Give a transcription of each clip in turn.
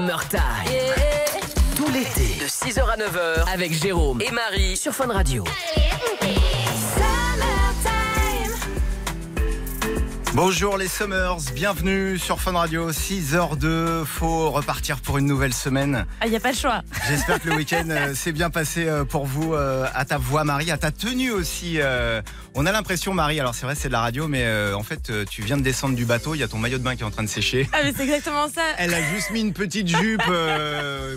Summertime. Tout l'été, de 6h à 9h, avec Jérôme et Marie sur Fun Radio. Bonjour les Summers, bienvenue sur Fun Radio, 6h02, faut repartir pour une nouvelle semaine. Ah, il n'y a pas le choix. J'espère que le week-end euh, s'est bien passé euh, pour vous, euh, à ta voix Marie, à ta tenue aussi. euh, on a l'impression Marie, alors c'est vrai c'est de la radio, mais euh, en fait tu viens de descendre du bateau, il y a ton maillot de bain qui est en train de sécher. Ah, mais c'est exactement ça. Elle a juste mis une petite jupe,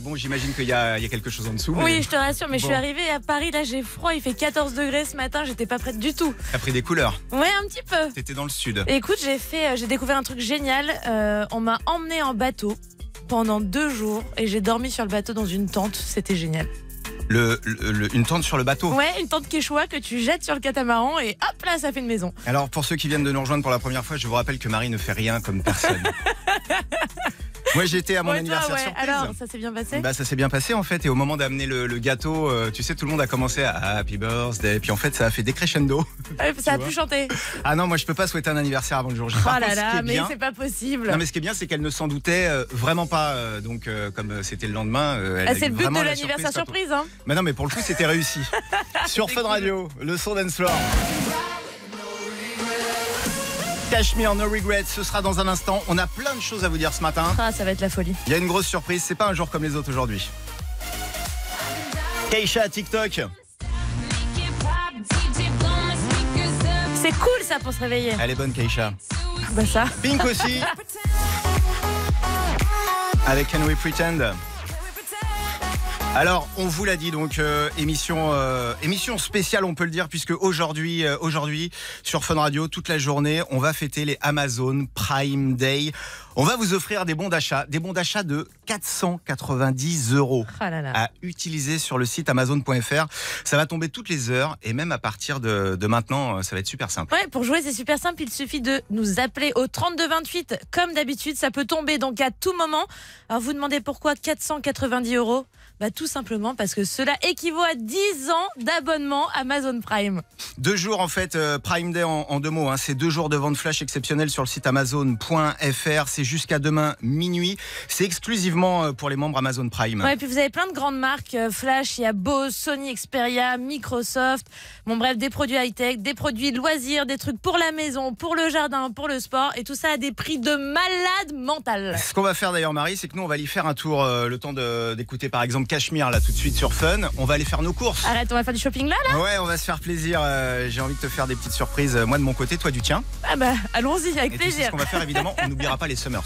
bon j'imagine qu'il y a, il y a quelque chose en dessous. mais Oui, je te rassure, mais je suis arrivée à Paris, là j'ai froid, il fait 14 degrés ce matin, j'étais pas prête du tout. T'as pris des couleurs, Ouais, un petit peu. t'étais dans le sud. Et écoute, j'ai fait, j'ai découvert un truc génial. On m'a emmené en bateau pendant deux jours et j'ai dormi sur le bateau dans une tente. C'était génial. Le, le- le- une tente sur le bateau. Ouais, une tente quechua que tu jettes sur le catamaran et hop là, ça fait une maison. Alors pour ceux qui viennent de nous rejoindre pour la première fois, je vous rappelle que Marie ne fait rien comme personne. Moi j'étais à mon Ouais, toi, anniversaire ouais. surprise. Alors, ça s'est bien passé Bah ça s'est bien passé en fait et au moment d'amener le, le gâteau, euh, tu sais tout le monde a commencé à Happy Birthday puis en fait ça a fait décrescendo. Ouais, Ça a pu chanter. Ah non moi je peux pas souhaiter un anniversaire avant le jour J. Oh là ce là, mais c'est pas possible. non mais ce qui est bien c'est qu'elle ne s'en doutait euh, vraiment pas euh, donc comme c'était le lendemain. elle Ah, c'est le but de la l'anniversaire surprise, surprise, hein. Mais non mais pour le coup c'était réussi. Sur Fun cool. Radio, le son dance floor. Cashmere No Regrets, ce sera dans un instant. On a plein de choses à vous dire ce matin. Ah, ça va être la folie. Il y a une grosse surprise, c'est pas un jour comme les autres aujourd'hui. Keisha TikTok. C'est cool ça pour se réveiller. Elle est bonne Keisha. Bah ça. Pink aussi. Avec Can We Pretend. Alors, on vous l'a dit, donc euh, émission euh, émission spéciale, on peut le dire, puisque aujourd'hui, euh, aujourd'hui sur Fun Radio, toute la journée, on va fêter les Amazon Prime Day. On va vous offrir des bons d'achat, des bons d'achat de 490 euros Ah là là. à utiliser sur le site amazon.fr. Ça va tomber toutes les heures et même à partir de, de maintenant, ça va être super simple. Ouais, pour jouer, c'est super simple. Il suffit de nous appeler au 3228. Comme d'habitude, ça peut tomber donc à tout moment. Alors, vous demandez pourquoi 490 euros? Bah, Tout simplement parce que cela équivaut à 10 ans d'abonnement Amazon Prime. Deux jours en fait, euh, Prime Day en, en deux mots. Hein, c'est deux jours de vente flash exceptionnelle sur le site amazon.fr. C'est jusqu'à demain minuit. C'est exclusivement euh, pour les membres Amazon Prime. Ouais, et puis vous avez plein de grandes marques. euh, Flash, il y a Bose, Sony Xperia, Microsoft. Bon, bref, des produits high-tech, des produits loisirs, des trucs pour la maison, pour le jardin, pour le sport. Et tout ça à des prix de malade mental. Ce qu'on va faire d'ailleurs, Marie, c'est que nous, on va aller faire un tour, euh, le temps d'écouter par exemple Cachemire là tout de suite sur Fun. On va aller faire nos courses. Arrête, on va faire du shopping là, là Ouais, on va se faire plaisir. euh, J'ai envie de te faire des petites surprises. euh, Moi de mon côté, toi du tien. Ah bah, allons-y, avec Et tu sais ce plaisir. qu'on va faire évidemment. On n'oubliera pas les Summers.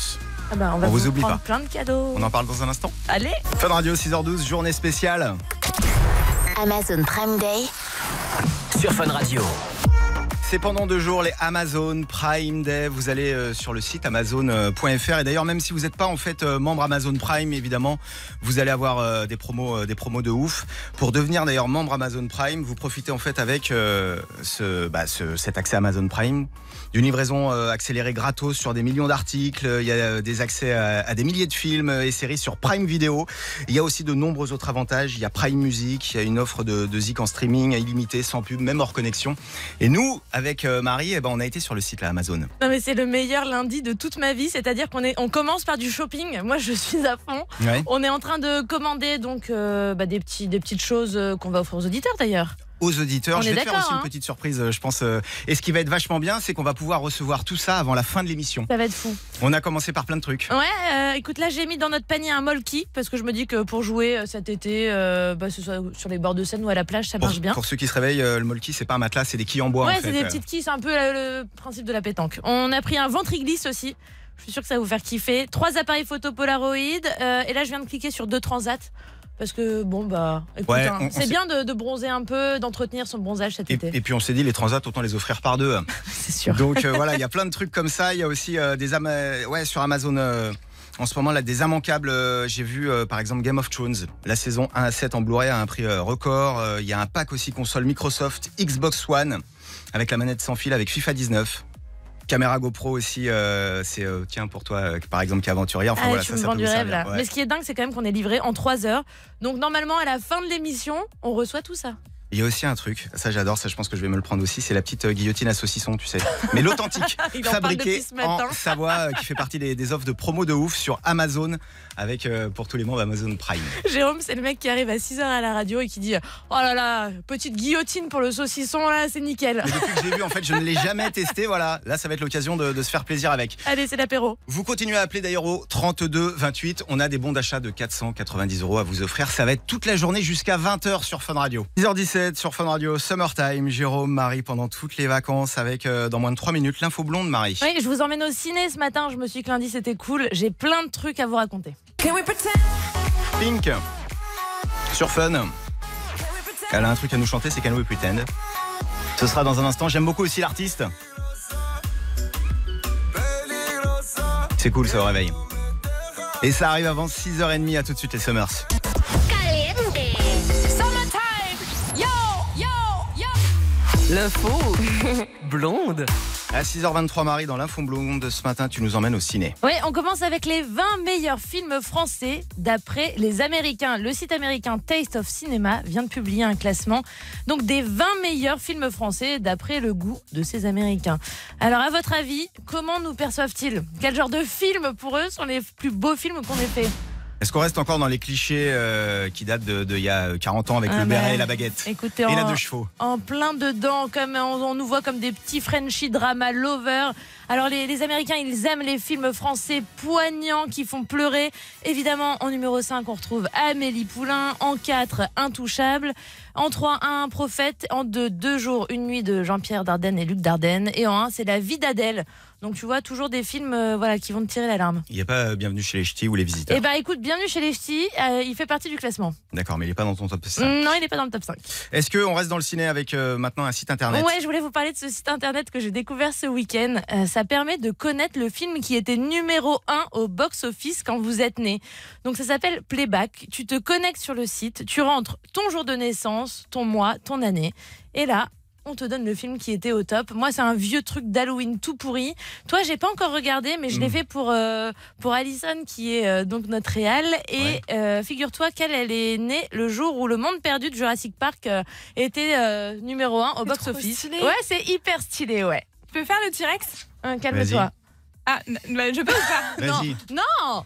Ah bah, on va On vous vous oublie prendre pas. plein de cadeaux. On en parle dans un instant. Allez Fun Radio 6h12, journée spéciale. Amazon Prime Day Sur Fun Radio. C'est pendant deux jours les Amazon Prime Day. Vous allez euh, sur le site amazon.fr et d'ailleurs même si vous n'êtes pas en fait euh, membre Amazon Prime, évidemment, vous allez avoir euh, des promos, euh, des promos de ouf. Pour devenir d'ailleurs membre Amazon Prime, vous profitez en fait avec euh, ce, bah, ce- cet accès Amazon Prime d'une livraison euh, accélérée gratos sur des millions d'articles. Il y a euh, des accès à, à des milliers de films et séries sur Prime Video. Il y a aussi de nombreux autres avantages. Il y a Prime Music, il y a une offre de, de Zik en streaming illimité, sans pub, même hors connexion. Et nous, avec euh, Marie, eh ben, on a été sur le site là, Amazon. Non mais c'est le meilleur lundi de toute ma vie, c'est-à-dire qu'on est, on commence par du shopping. Moi je suis à fond. Ouais. On est en train de commander donc euh, bah, des petits, des petites choses euh, qu'on va offrir aux auditeurs d'ailleurs. Aux auditeurs, On je vais te faire aussi hein. une petite surprise, euh, je pense. euh, Et ce qui va être vachement bien, c'est qu'on va pouvoir recevoir tout ça avant la fin de l'émission. Ça va être fou. On a commencé par plein de trucs. Ouais, euh, écoute là j'ai mis dans notre panier un molki parce que je me dis que pour jouer cet été, euh, bah, ce soit sur les bords de Seine ou à la plage, ça Pour, marche bien. pour ceux qui se réveillent, euh, le molki, c'est pas un matelas, c'est des quilles en bois. Ouais, c'est des petites quilles, c'est un peu le principe de la pétanque. On a pris un ventriglisse aussi. Je suis sûre que ça va vous faire kiffer. Trois appareils photo Polaroid. et là, je viens de cliquer sur deux transats. Parce que, bon, bah, Ouais, hein, c'est bien de, de bronzer un peu, d'entretenir son bronzage cet Et, été. et puis on s'est dit les transats autant les offrir par deux. C'est sûr. Donc euh, voilà, il y a plein de trucs comme ça. Il y a aussi euh, des ouais, sur Amazon. euh, en ce moment là, des immanquables. J'ai vu par exemple Game of Thrones, la saison 1 à 7 en Blu-ray à un prix record. Il y a un pack aussi console Microsoft Xbox One avec la manette sans fil avec FIFA 19. Caméra GoPro aussi, euh, c'est euh, tiens pour toi euh, par exemple qui est aventurier. Enfin Ah, voilà, tu ça, me ça peut du rêve là. ouais. Mais ce qui est dingue, c'est quand même qu'on est livré en 3 heures. Donc normalement, à la fin de l'émission, on reçoit tout ça. Il y a aussi un truc, ça j'adore, ça je pense que je vais me le prendre aussi, c'est la petite euh, guillotine à saucisson, tu sais. Mais l'authentique, en fabriquée en matin. Savoie, euh, qui fait partie des, des offres de promo de ouf sur Amazon, avec euh, pour tous les membres Amazon Prime. Jérôme, c'est le mec qui arrive à 6h à la radio et qui dit Oh là là, petite guillotine pour le saucisson, là, c'est nickel. Mais depuis que j'ai vu, en fait, je ne l'ai jamais testé, voilà. Là, ça va être l'occasion de, de se faire plaisir avec. Allez, c'est l'apéro. Vous continuez à appeler d'ailleurs au 32 28. On a des bons d'achat de 490 euros à vous offrir. Ça va être toute la journée jusqu'à 20h sur Fun Radio. 10h17 sur Fun Radio, Summertime. Jérôme, Marie pendant toutes les vacances avec euh, dans moins de 3 minutes l'info blonde, Marie. Oui, je vous emmène au ciné ce matin. Je me suis dit que lundi c'était cool. J'ai plein de trucs à vous raconter. Pink sur Fun. Elle a un truc à nous chanter, c'est Can We Pretend? Ce sera dans un instant. J'aime beaucoup aussi l'artiste. C'est cool ça au réveil. Et ça arrive avant 6h30 à tout de suite les Summers. L'info blonde. À 6h23 Marie dans l'info blonde ce matin tu nous emmènes au ciné. Oui, on commence avec les 20 meilleurs films français d'après les Américains. Le site américain Taste of Cinema vient de publier un classement donc des 20 meilleurs films français d'après le goût de ces Américains. Alors à votre avis, comment nous perçoivent-ils? Quel genre de films pour eux sont les plus beaux films qu'on ait fait Est-ce qu'on reste encore dans les clichés euh, qui datent de, de y a 40 ans avec Ah le béret et la baguette Écoutez, et en, la deux chevaux? en plein dedans, comme on, on nous voit comme des petits Frenchie drama lovers. Alors les, les Américains, ils aiment les films français poignants qui font pleurer. Évidemment, en numéro 5, on retrouve Amélie Poulain. En 4, Intouchable. En 3, Un prophète. En 2, Deux jours, une nuit de Jean-Pierre Dardenne et Luc Dardenne. Et en 1, c'est La vie d'Adèle. Donc tu vois, toujours des films euh, voilà, qui vont te tirer l'alarme. Il n'y a pas euh, Bienvenue chez les Ch'tis ou les visiteurs. Eh ben écoute, bienvenue chez les ch'tis. Euh, il fait partie du classement. D'accord, mais il n'est pas dans ton top 5. Non, il n'est pas dans le top 5. Est-ce qu'on reste dans le ciné avec maintenant un site internet Ouais, je voulais vous parler de ce site internet que j'ai découvert ce week-end. Ça permet de connaître le film qui était numéro 1 au box-office quand vous êtes né. Donc ça s'appelle Playback. Tu te connectes sur le site, tu rentres ton jour de naissance, ton mois, ton année. Et là, on te donne le film qui était au top. Moi, c'est un vieux truc d'Halloween tout pourri. Toi, j'ai pas encore regardé, mais je l'ai Mm. fait pour euh, pour Alison, qui est euh, donc notre réal. Et Ouais. euh, figure-toi qu'elle, elle est née le jour où le Monde perdu de Jurassic Park euh, était euh, numéro 1 au box-office. Ouais, c'est hyper stylé, ouais. Tu peux faire le T-Rex? Hein, Calme-toi. Ah, bah, je peux ou pas? Vas-y. Non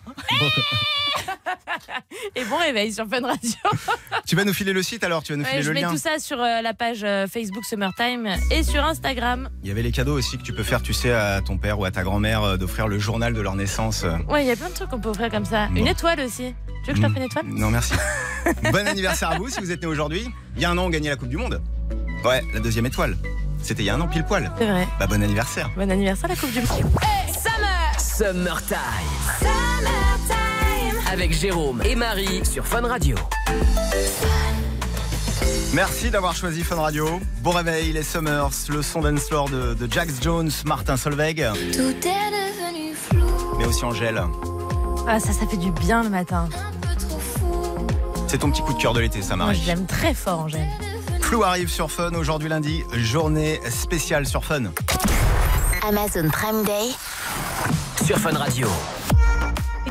Et bon réveil sur Fun Radio. Tu vas nous filer le site alors Tu vas nous Ouais, filer je le mets lien tout ça sur euh, la page euh, Facebook Summertime et sur Instagram. Il y avait les cadeaux aussi que tu peux faire, tu sais, à ton père ou à ta grand-mère euh, d'offrir le journal de leur naissance. euh. Ouais, il y a plein de trucs qu'on peut offrir comme ça. Bon. Une étoile aussi. Tu veux que je t'offre une étoile? Non, merci. bon anniversaire à vous si vous êtes né aujourd'hui. Il y a un an, on gagnait la Coupe du Monde. Ouais, la deuxième étoile. C'était il y a un an pile poil. C'est vrai. Bah, bon anniversaire. Bon anniversaire la Coupe du Monde. Summertime. Avec Jérôme et Marie sur Fun Radio. Merci d'avoir choisi Fun Radio. Bon réveil, les Summers, le son dance floor de, de Jax Jones, Martin Solveig, Tout est devenu flou, mais aussi Angèle. Ah ça, ça fait du bien le matin. un peu trop fou. C'est ton petit coup de cœur de l'été, ça, Moi, Marie. je l'aime très fort, Angèle. Flou arrive sur Fun aujourd'hui lundi, journée spéciale sur Fun. Amazon Prime Day Sur Fun Radio.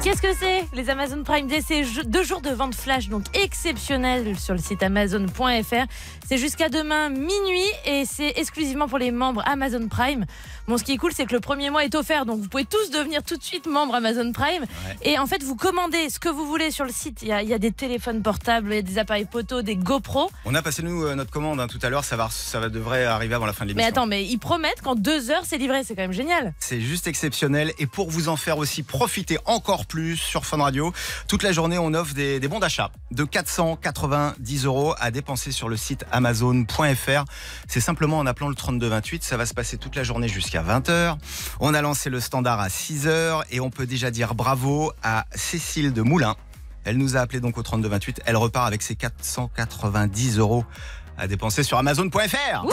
Qu'est-ce que c'est Les Amazon Prime Day, c'est deux jours de vente flash, donc exceptionnel sur le site amazon.fr. C'est jusqu'à demain minuit et c'est exclusivement pour les membres Amazon Prime. Bon, ce qui est cool, c'est que le premier mois est offert, donc vous pouvez tous devenir tout de suite membres Amazon Prime. Et en fait, vous commandez ce que vous voulez sur le site. Il y a, il y a des téléphones portables, il y a des appareils photo, des GoPro. On a passé nous euh, notre commande hein, tout à l'heure, ça va, ça va devrait arriver avant la fin de Mais l'émission. attends, mais ils promettent qu'en deux heures, c'est livré. C'est quand même génial. C'est juste exceptionnel et pour vous en faire aussi profiter encore plus sur Fun Radio, toute la journée on offre des, des bons d'achat de 490 euros à dépenser sur le site amazon.fr. C'est simplement en appelant le 3228, ça va se passer toute la journée jusqu'à 20h. On a lancé le standard à 6h et on peut déjà dire bravo à Cécile de Moulin. Elle nous a appelé donc au 3228, elle repart avec ses 490 euros à dépenser sur amazon.fr.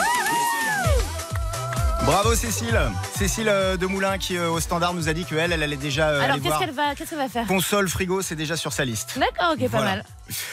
Bravo Cécile. Cécile euh, de Moulin qui euh, au standard nous a dit qu'elle, elle allait déjà euh, Alors qu'est-ce voir. qu'elle va, faire? Console frigo, c'est déjà sur sa liste. D'accord, ok, pas mal.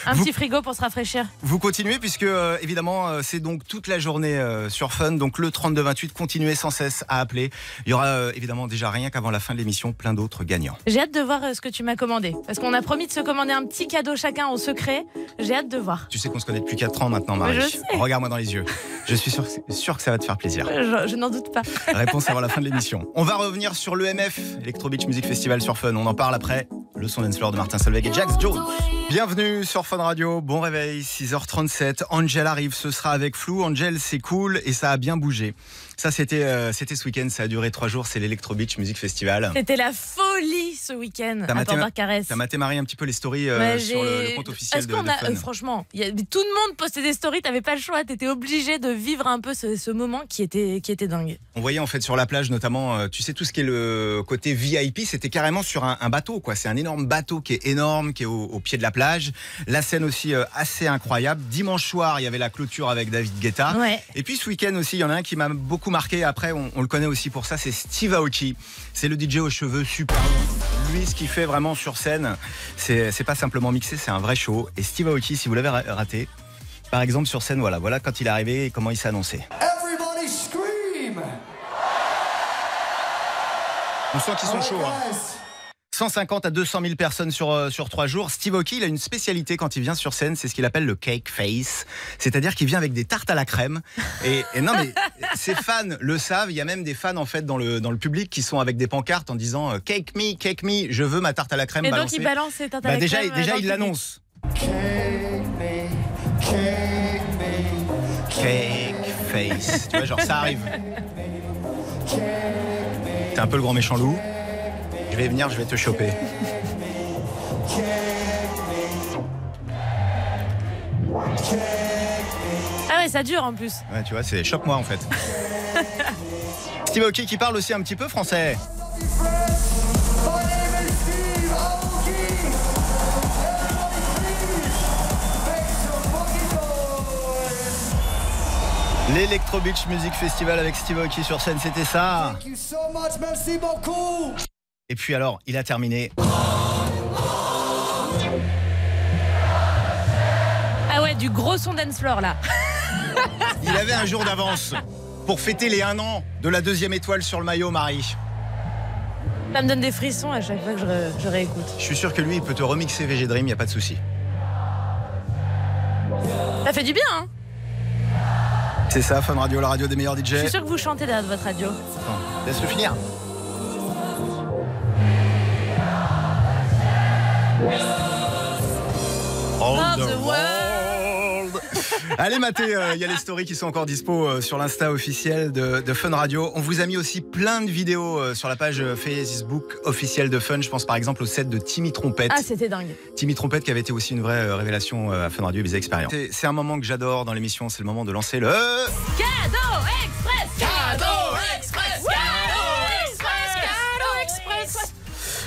Un Vous- petit frigo pour se rafraîchir. Vous continuez puisque euh, évidemment euh, c'est donc toute la journée euh, sur Fun. Donc le 3228, continuez sans cesse à appeler. Il y aura évidemment déjà rien qu'avant la fin de l'émission plein d'autres gagnants. J'ai hâte de voir ce que tu m'as commandé. Parce qu'on a promis de se commander un petit cadeau chacun au secret. J'ai hâte de voir. Tu sais qu'on se connaît depuis 4 ans maintenant, Marie. Regarde-moi dans les yeux. Je suis sûr, sûr que ça va te faire plaisir. Je, je n'en doute pas. Réponse avant la fin de l'émission. On va revenir sur l'EMF, Electro Beach Music Festival sur Fun. On en parle après. Le son floor de Martin Solveig et Jax Jones. Bienvenue sur Fun Radio. Bon réveil, 6h37. Angel arrive, ce sera avec Flou. Angel, c'est cool et ça a bien bougé. Ça, c'était euh, c'était ce week-end. Ça a duré trois jours. C'est l'Electro Beach Music Festival. C'était la folie ce week-end T'as à Port-Carès. T'as maté Marie un petit peu les stories euh, sur le, compte officiel Est-ce de, qu'on de a, Fun. euh, franchement, il y a- tout le monde postait des stories, t'avais pas le choix, t'étais obligé de vivre un peu ce, ce moment qui était, qui était dingue. On voyait en fait sur la plage notamment, tu sais tout ce qui est le côté VIP, c'était carrément sur un, un bateau quoi. C'est un énorme bateau qui est énorme, qui est au, au pied de la plage. La scène aussi assez incroyable. Dimanche soir, il y avait la clôture avec David Guetta. Ouais. Et puis ce week-end aussi, il y en a un qui m'a beaucoup marqué. Après, on, on le connaît aussi pour ça, c'est Steve Aoki. C'est le DJ aux cheveux super. Lui, ce qu'il fait vraiment sur scène, c'est c'est pas simplement mixé, c'est un vrai show. Et Steve Aoki, si vous l'avez ra- raté, par exemple sur scène, voilà, voilà quand il est arrivé et comment il s'est annoncé. Everybody scream! On sent qu'ils sont chauds. hein. 150 à 200 000 personnes sur, euh, sur trois jours. Steve Aoki, il a une spécialité quand il vient sur scène, c'est ce qu'il appelle le cake face. C'est-à-dire qu'il vient avec des tartes à la crème. Et, et non, mais ses fans le savent. Il y a même des fans, en fait, dans le, dans le public qui sont avec des pancartes en disant euh, Cake me, cake me, je veux ma tarte à la crème Et donc il balance ses tartes à Bah, la déjà, crème, euh, déjà dans il l'annonce. Cake me, cake me, Cake face. tu vois, genre ça arrive. T'es un peu le grand méchant loup. Je vais venir, je vais te choper. Ah ouais, ça dure en plus. Ouais, tu vois, c'est choque-moi en fait. Steve Aoki qui parle aussi un petit peu français. L'Electro Beach Music Festival avec Steve Aoki sur scène, c'était ça. Thank you so much, merci beaucoup! Et puis alors, il a terminé. Ah ouais, du gros son dance floor là. Il avait un jour d'avance pour fêter les un an de la deuxième étoile sur le maillot, Marie. Ça me donne des frissons à chaque fois que je, ré- je réécoute. Je suis sûr que lui, il peut te remixer VG Dream, il a pas de souci. Ça fait du bien, hein C'est ça, Fun Radio, la radio des meilleurs DJ. Je suis sûr que vous chantez derrière votre radio. Laisse-le finir. All the world. Allez mater, euh, il y a les stories qui sont encore dispo euh, sur l'insta officiel de, de Fun Radio. On vous a mis aussi plein de vidéos euh, sur la page Facebook officielle de Fun. Je pense par exemple au set de Timmy Trompette. Ah, c'était dingue. Timmy Trompette qui avait été aussi une vraie révélation à Fun Radio Ibiza Experience. C'est- C'est un moment que j'adore dans l'émission, c'est le moment de lancer le... Cadeau Express Cadeau Express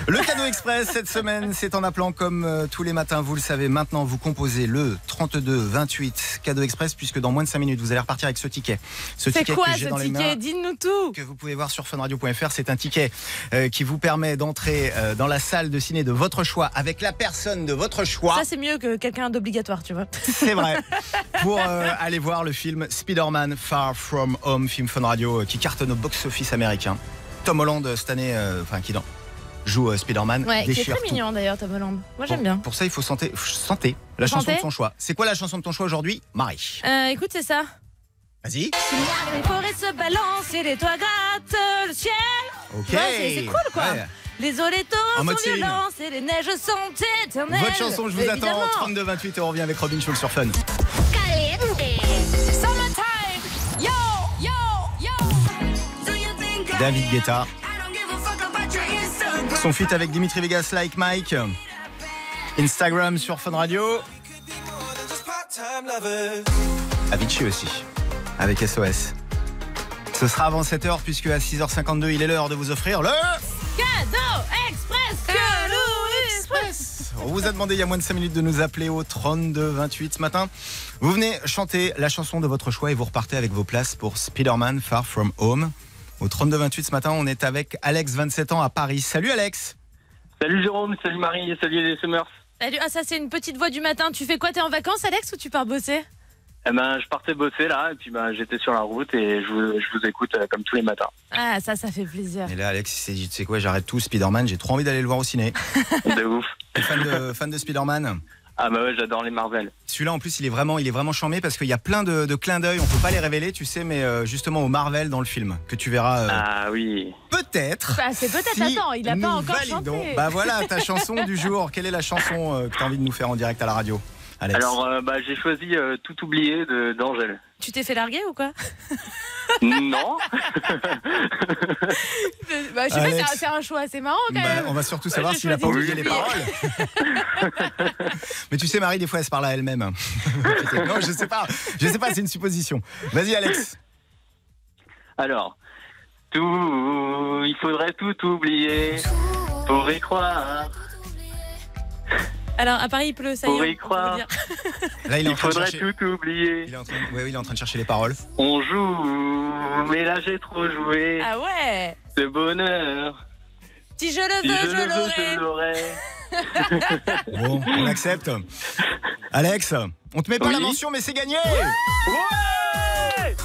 Le cadeau express cette semaine, c'est en appelant comme euh, tous les matins, vous le savez, maintenant vous composez le 32 28 cadeau express puisque dans moins de 5 minutes vous allez repartir avec ce ticket. Ce C'est ticket quoi que ce j'ai dans les mains ticket Dis-nous tout que vous pouvez voir sur funradio.fr, c'est un ticket euh, qui vous permet d'entrer euh, dans la salle de ciné de votre choix avec la personne de votre choix. Ça, c'est mieux que quelqu'un d'obligatoire, tu vois. C'est vrai. Pour aller voir le film Spider-Man Far From Home, film Fun Radio qui cartonne au box-office américain. Tom Holland cette année, enfin qui dans- joue euh, Spider-Man, Ouais, qui est très tout. mignon d'ailleurs, Tom Holland. Moi, j'aime bien. Pour ça, il faut santer, santer la chanson de son choix. C'est quoi la chanson de ton choix aujourd'hui Marie? Euh, écoute, c'est ça. Vas-y. Les forêts se balancent et les toits grattent le ciel. Ok. Ouais, c'est- cool, quoi. Ouais. Les En sont violents et les neiges sont éternelles. Votre chanson, je vous Évidemment. attends. 32 28 et on revient avec Robin Schulz sur Fun. Summertime. Yo, Son feat avec Dimitri Vegas, Like Mike. Instagram sur Fun Radio. Avicii aussi, avec SOS. Ce sera avant 7h puisque à 6h52 il est l'heure de vous offrir le... Cadeau Express Cadeau Express On vous a demandé il y a moins de 5 minutes de nous appeler au 32 28 ce matin. Vous venez chanter la chanson de votre choix et vous repartez avec vos places pour Spider-Man Far From Home. Au 32-28 ce matin, on est avec Alex, 27 ans, à Paris. Salut Alex Salut Jérôme, salut Marie, salut les Summers. Salut, ah ça c'est une petite voix du matin. Tu fais quoi? T'es en vacances Alex ou tu pars bosser? Eh ben, je partais bosser là, et puis ben, j'étais sur la route et je vous, je vous écoute euh, comme tous les matins. Ah ça, ça fait plaisir. Et là, Alex, il s'est dit, tu sais quoi, j'arrête tout, Spider-Man, j'ai trop envie d'aller le voir au ciné. De ouf. T'es fan de, fan de Spider-Man? Ah bah ouais, j'adore les Marvel. Celui-là, en plus, il est vraiment, il est vraiment charmé parce qu'il y a plein de, de clins d'œil. On peut pas les révéler, tu sais, mais euh, justement au Marvel dans le film que tu verras euh, Ah oui. peut-être. Bah, c'est peut-être, si attends, il a pas encore validons. chanté. Bah voilà, ta chanson du jour. Quelle est la chanson euh, que tu as envie de nous faire en direct à la radio? Alex Alors, euh, bah, j'ai choisi euh, Tout oublié de d'Angèle. Tu t'es fait larguer ou quoi? Non Bah je sais pas, Alex. c'est un- c'est un choix assez marrant quand Bah, même. on va surtout savoir j'ai s'il a pas oublié les paroles. Mais tu sais, Marie, des fois, elle se parle à elle-même. non, je sais pas. Je sais pas, c'est une supposition. Vas-y, Alex. Alors, tout, il faudrait tout oublier pour y croire. Alors à Paris il pleut, ça y est. y on peut croire. Là, il est en train de faudrait chercher. tout oublier. Il est en train, ouais, oui, il est en train de chercher les paroles. On joue, mais là j'ai trop joué. Ah ouais Ce bonheur, Si je le si veux, je je le veux, je l'aurai. l'aurai. Bon, on accepte. Alex, on te met pas Oui. la mention, mais c'est gagné. Ouais Ouais,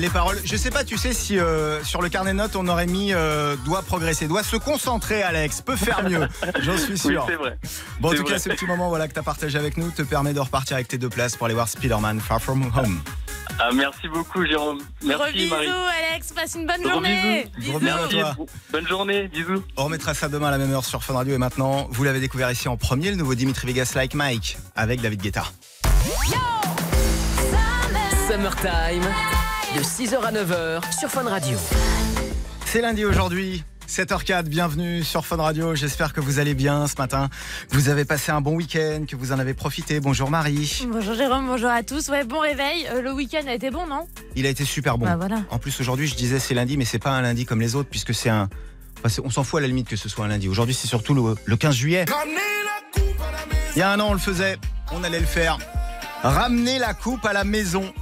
les paroles. Je sais pas, tu sais si euh, sur le carnet de notes on aurait mis euh, doit progresser, doit se concentrer, Alex, peut faire mieux. J'en suis Oui, sûr. c'est vrai. Bon, en tout cas, ce petit moment voilà, que tu as partagé avec nous te permet de repartir avec tes deux places pour aller voir Spider-Man Far From Home. Ah, merci beaucoup, Jérôme. Gros Merci, bisous Marie. Alex, passe une bonne Gros journée. Gros bisous à Merci. toi. Bonne journée. Bisous. On remettra ça demain à la même heure sur Fun Radio et maintenant, vous l'avez découvert ici en premier, le nouveau Dimitri Vegas Like Mike avec David Guetta. Summertime, de 6h à 9h sur Fun Radio. C'est lundi aujourd'hui. 7h04, bienvenue sur Fun Radio. J'espère que vous allez bien ce matin. que Vous avez passé un bon week-end, que vous en avez profité. Bonjour Marie. Bonjour Jérôme, bonjour à tous. Ouais, bon réveil. Euh, le week-end a été bon, non? Il a été super bon. Bah voilà. En plus, aujourd'hui, je disais c'est lundi, mais c'est pas un lundi comme les autres, puisque c'est un. enfin, on s'en fout à la limite que ce soit un lundi. Aujourd'hui, c'est surtout le, le 15 juillet. Il y a un an, on le faisait. On allait le faire. Ramener la coupe à la maison.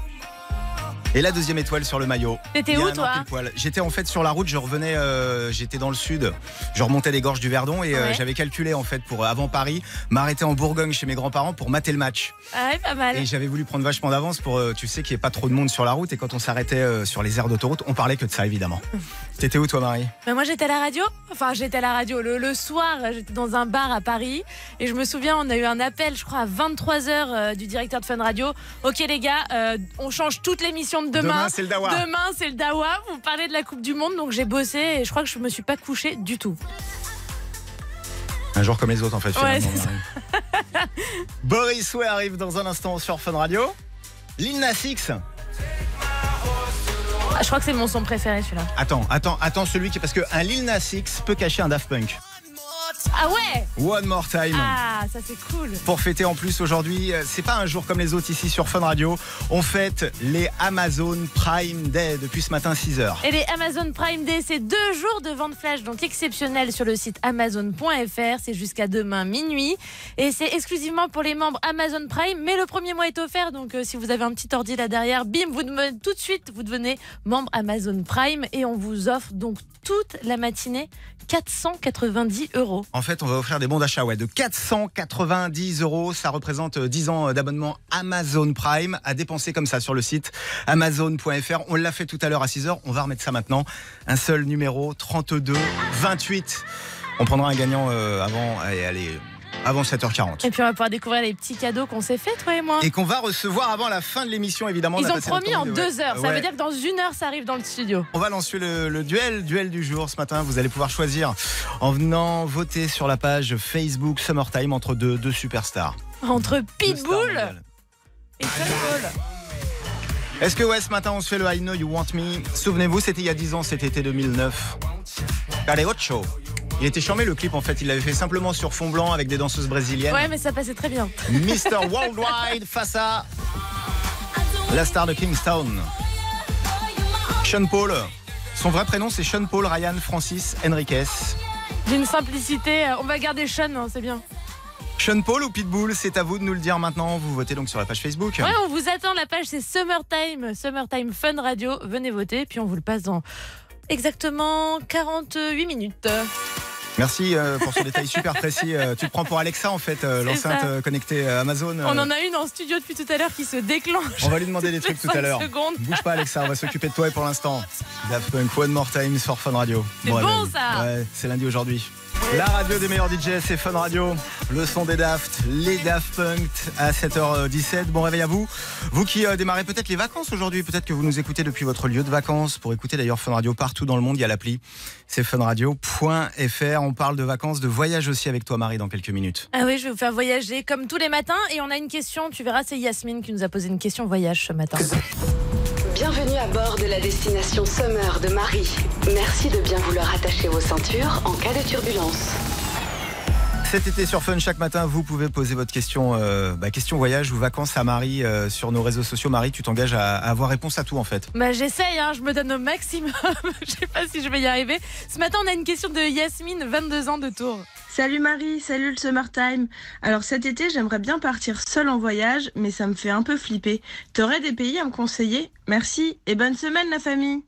Et la deuxième étoile sur le maillot. T'étais où, toi. J'étais en fait sur la route, je revenais, euh, j'étais dans le sud, je remontais les gorges du Verdon et euh, Ouais. j'avais calculé en fait pour euh, avant Paris m'arrêter en Bourgogne chez mes grands-parents pour mater le match. Ah ouais, pas mal. Et j'avais voulu prendre vachement d'avance pour, euh, tu sais, qu'il n'y ait pas trop de monde sur la route. Et quand on s'arrêtait sur les aires d'autoroute, on parlait que de ça, évidemment. T'étais où, toi, Marie? Mais moi j'étais à la radio, enfin j'étais à la radio le, le soir, j'étais dans un bar à Paris et je me souviens on a eu un appel je crois à 23h du directeur de Fun Radio. Ok les gars, on change toute l'émission de demain. Demain, c'est le Dawa. Demain c'est le Dawa, vous parlez de la Coupe du Monde donc j'ai bossé et je crois que je me suis pas couchée du tout. Un jour comme les autres, en fait. Ouais. Boris Way arrive dans un instant sur Fun Radio. Lil Nas X. Ah, je crois que c'est mon son préféré celui-là. Attends, attends, attends, celui qui. Parce qu'un Lil Nas X peut cacher un Daft Punk. Ah ouais One more time. Ah ça c'est cool. Pour fêter en plus aujourd'hui, euh, c'est pas un jour comme les autres ici sur Fun Radio. On fête les Amazon Prime Day depuis ce matin 6h. Et les Amazon Prime Day, c'est deux jours de vente flash, donc exceptionnel sur le site amazon.fr. C'est jusqu'à demain minuit. Et c'est exclusivement pour les membres Amazon Prime. Mais le premier mois est offert, donc euh, si vous avez un petit ordi là derrière, bim, vous devenez- tout de suite, vous devenez membre Amazon Prime. Et on vous offre donc toute la matinée 490 euros. En fait, on va offrir des bons d'achat ouais, de 490 euros. Ça représente euh, 10 ans d'abonnement Amazon Prime à dépenser comme ça sur le site amazon.fr. On l'a fait tout à l'heure à 6h. On va remettre ça maintenant. Un seul numéro 32 28. On prendra un gagnant euh, avant, allez, allez, avant 7h40. Et puis on va pouvoir découvrir les petits cadeaux qu'on s'est fait, toi et moi. Et qu'on va recevoir avant la fin de l'émission, évidemment. Ils ont promis en deux heures. Ça Ouais. veut dire que dans une heure, ça arrive dans le studio. On va lancer le, le duel, duel du jour ce matin. Vous allez pouvoir choisir en venant voter sur la page Facebook Summertime entre deux, deux superstars. Entre Pitbull et Paul. Est-ce que ouais, ce matin on se fait le I Know You Want Me? Souvenez-vous, c'était il y a 10 ans, c'était été 2009. Allez, autre show. Il était charmé le clip en fait, il l'avait fait simplement sur fond blanc avec des danseuses brésiliennes. Ouais, mais ça passait très bien. Mr. Worldwide face à la star de Kingston. Sean Paul. Son vrai prénom c'est Sean Paul Ryan Francis Enriquez. D'une simplicité. euh, On va garder Sean, hein, c'est bien. Sean Paul ou Pitbull, c'est à vous de nous le dire maintenant. Vous votez donc sur la page Facebook. Ouais, on vous attend. La page, c'est Summertime. Summertime Fun Radio. Venez voter. Puis on vous le passe dans exactement 48 minutes. Merci euh, pour ce détail super précis. Euh, tu te prends pour Alexa en fait, euh, l'enceinte connectée Amazon. On en a une en studio depuis tout à l'heure qui se déclenche. on va lui demander des trucs tout à l'heure. Bouge pas Alexa, on va s'occuper de toi et pour l'instant. Daft Punk One More Time sur Fun Radio. C'est bon, ça. Ouais, c'est lundi aujourd'hui. La radio des meilleurs DJ, c'est Fun Radio. Le son des Daft, les Daft Punk à 7h17. Bon réveil à vous. Vous qui euh, démarrez peut-être les vacances aujourd'hui, peut-être que vous nous écoutez depuis votre lieu de vacances. Pour écouter d'ailleurs Fun Radio partout dans le monde, il y a l'appli. C'est funradio.fr. On parle de vacances, de voyage aussi avec toi Marie dans quelques minutes. Ah oui, je vais vous faire voyager comme tous les matins. Et on a une question. Tu verras, c'est Yasmine qui nous a posé une question voyage ce matin. Bienvenue à bord de la destination Summer de Marie. Merci de bien vouloir attacher vos ceintures en cas de turbulence. Cet été sur Fun, chaque matin, vous pouvez poser votre question, euh, bah, question voyage ou vacances à Marie euh, sur nos réseaux sociaux. Marie, tu t'engages à, à avoir réponse à tout en fait. Bah j'essaye, hein, je me donne au maximum. je sais pas si je vais y arriver. Ce matin, on a une question de Yasmine, 22 ans de Tours. Salut Marie, salut le Summertime. Alors cet été, j'aimerais bien partir seule en voyage, mais ça me fait un peu flipper. T'aurais des pays à me conseiller? Merci et bonne semaine la famille.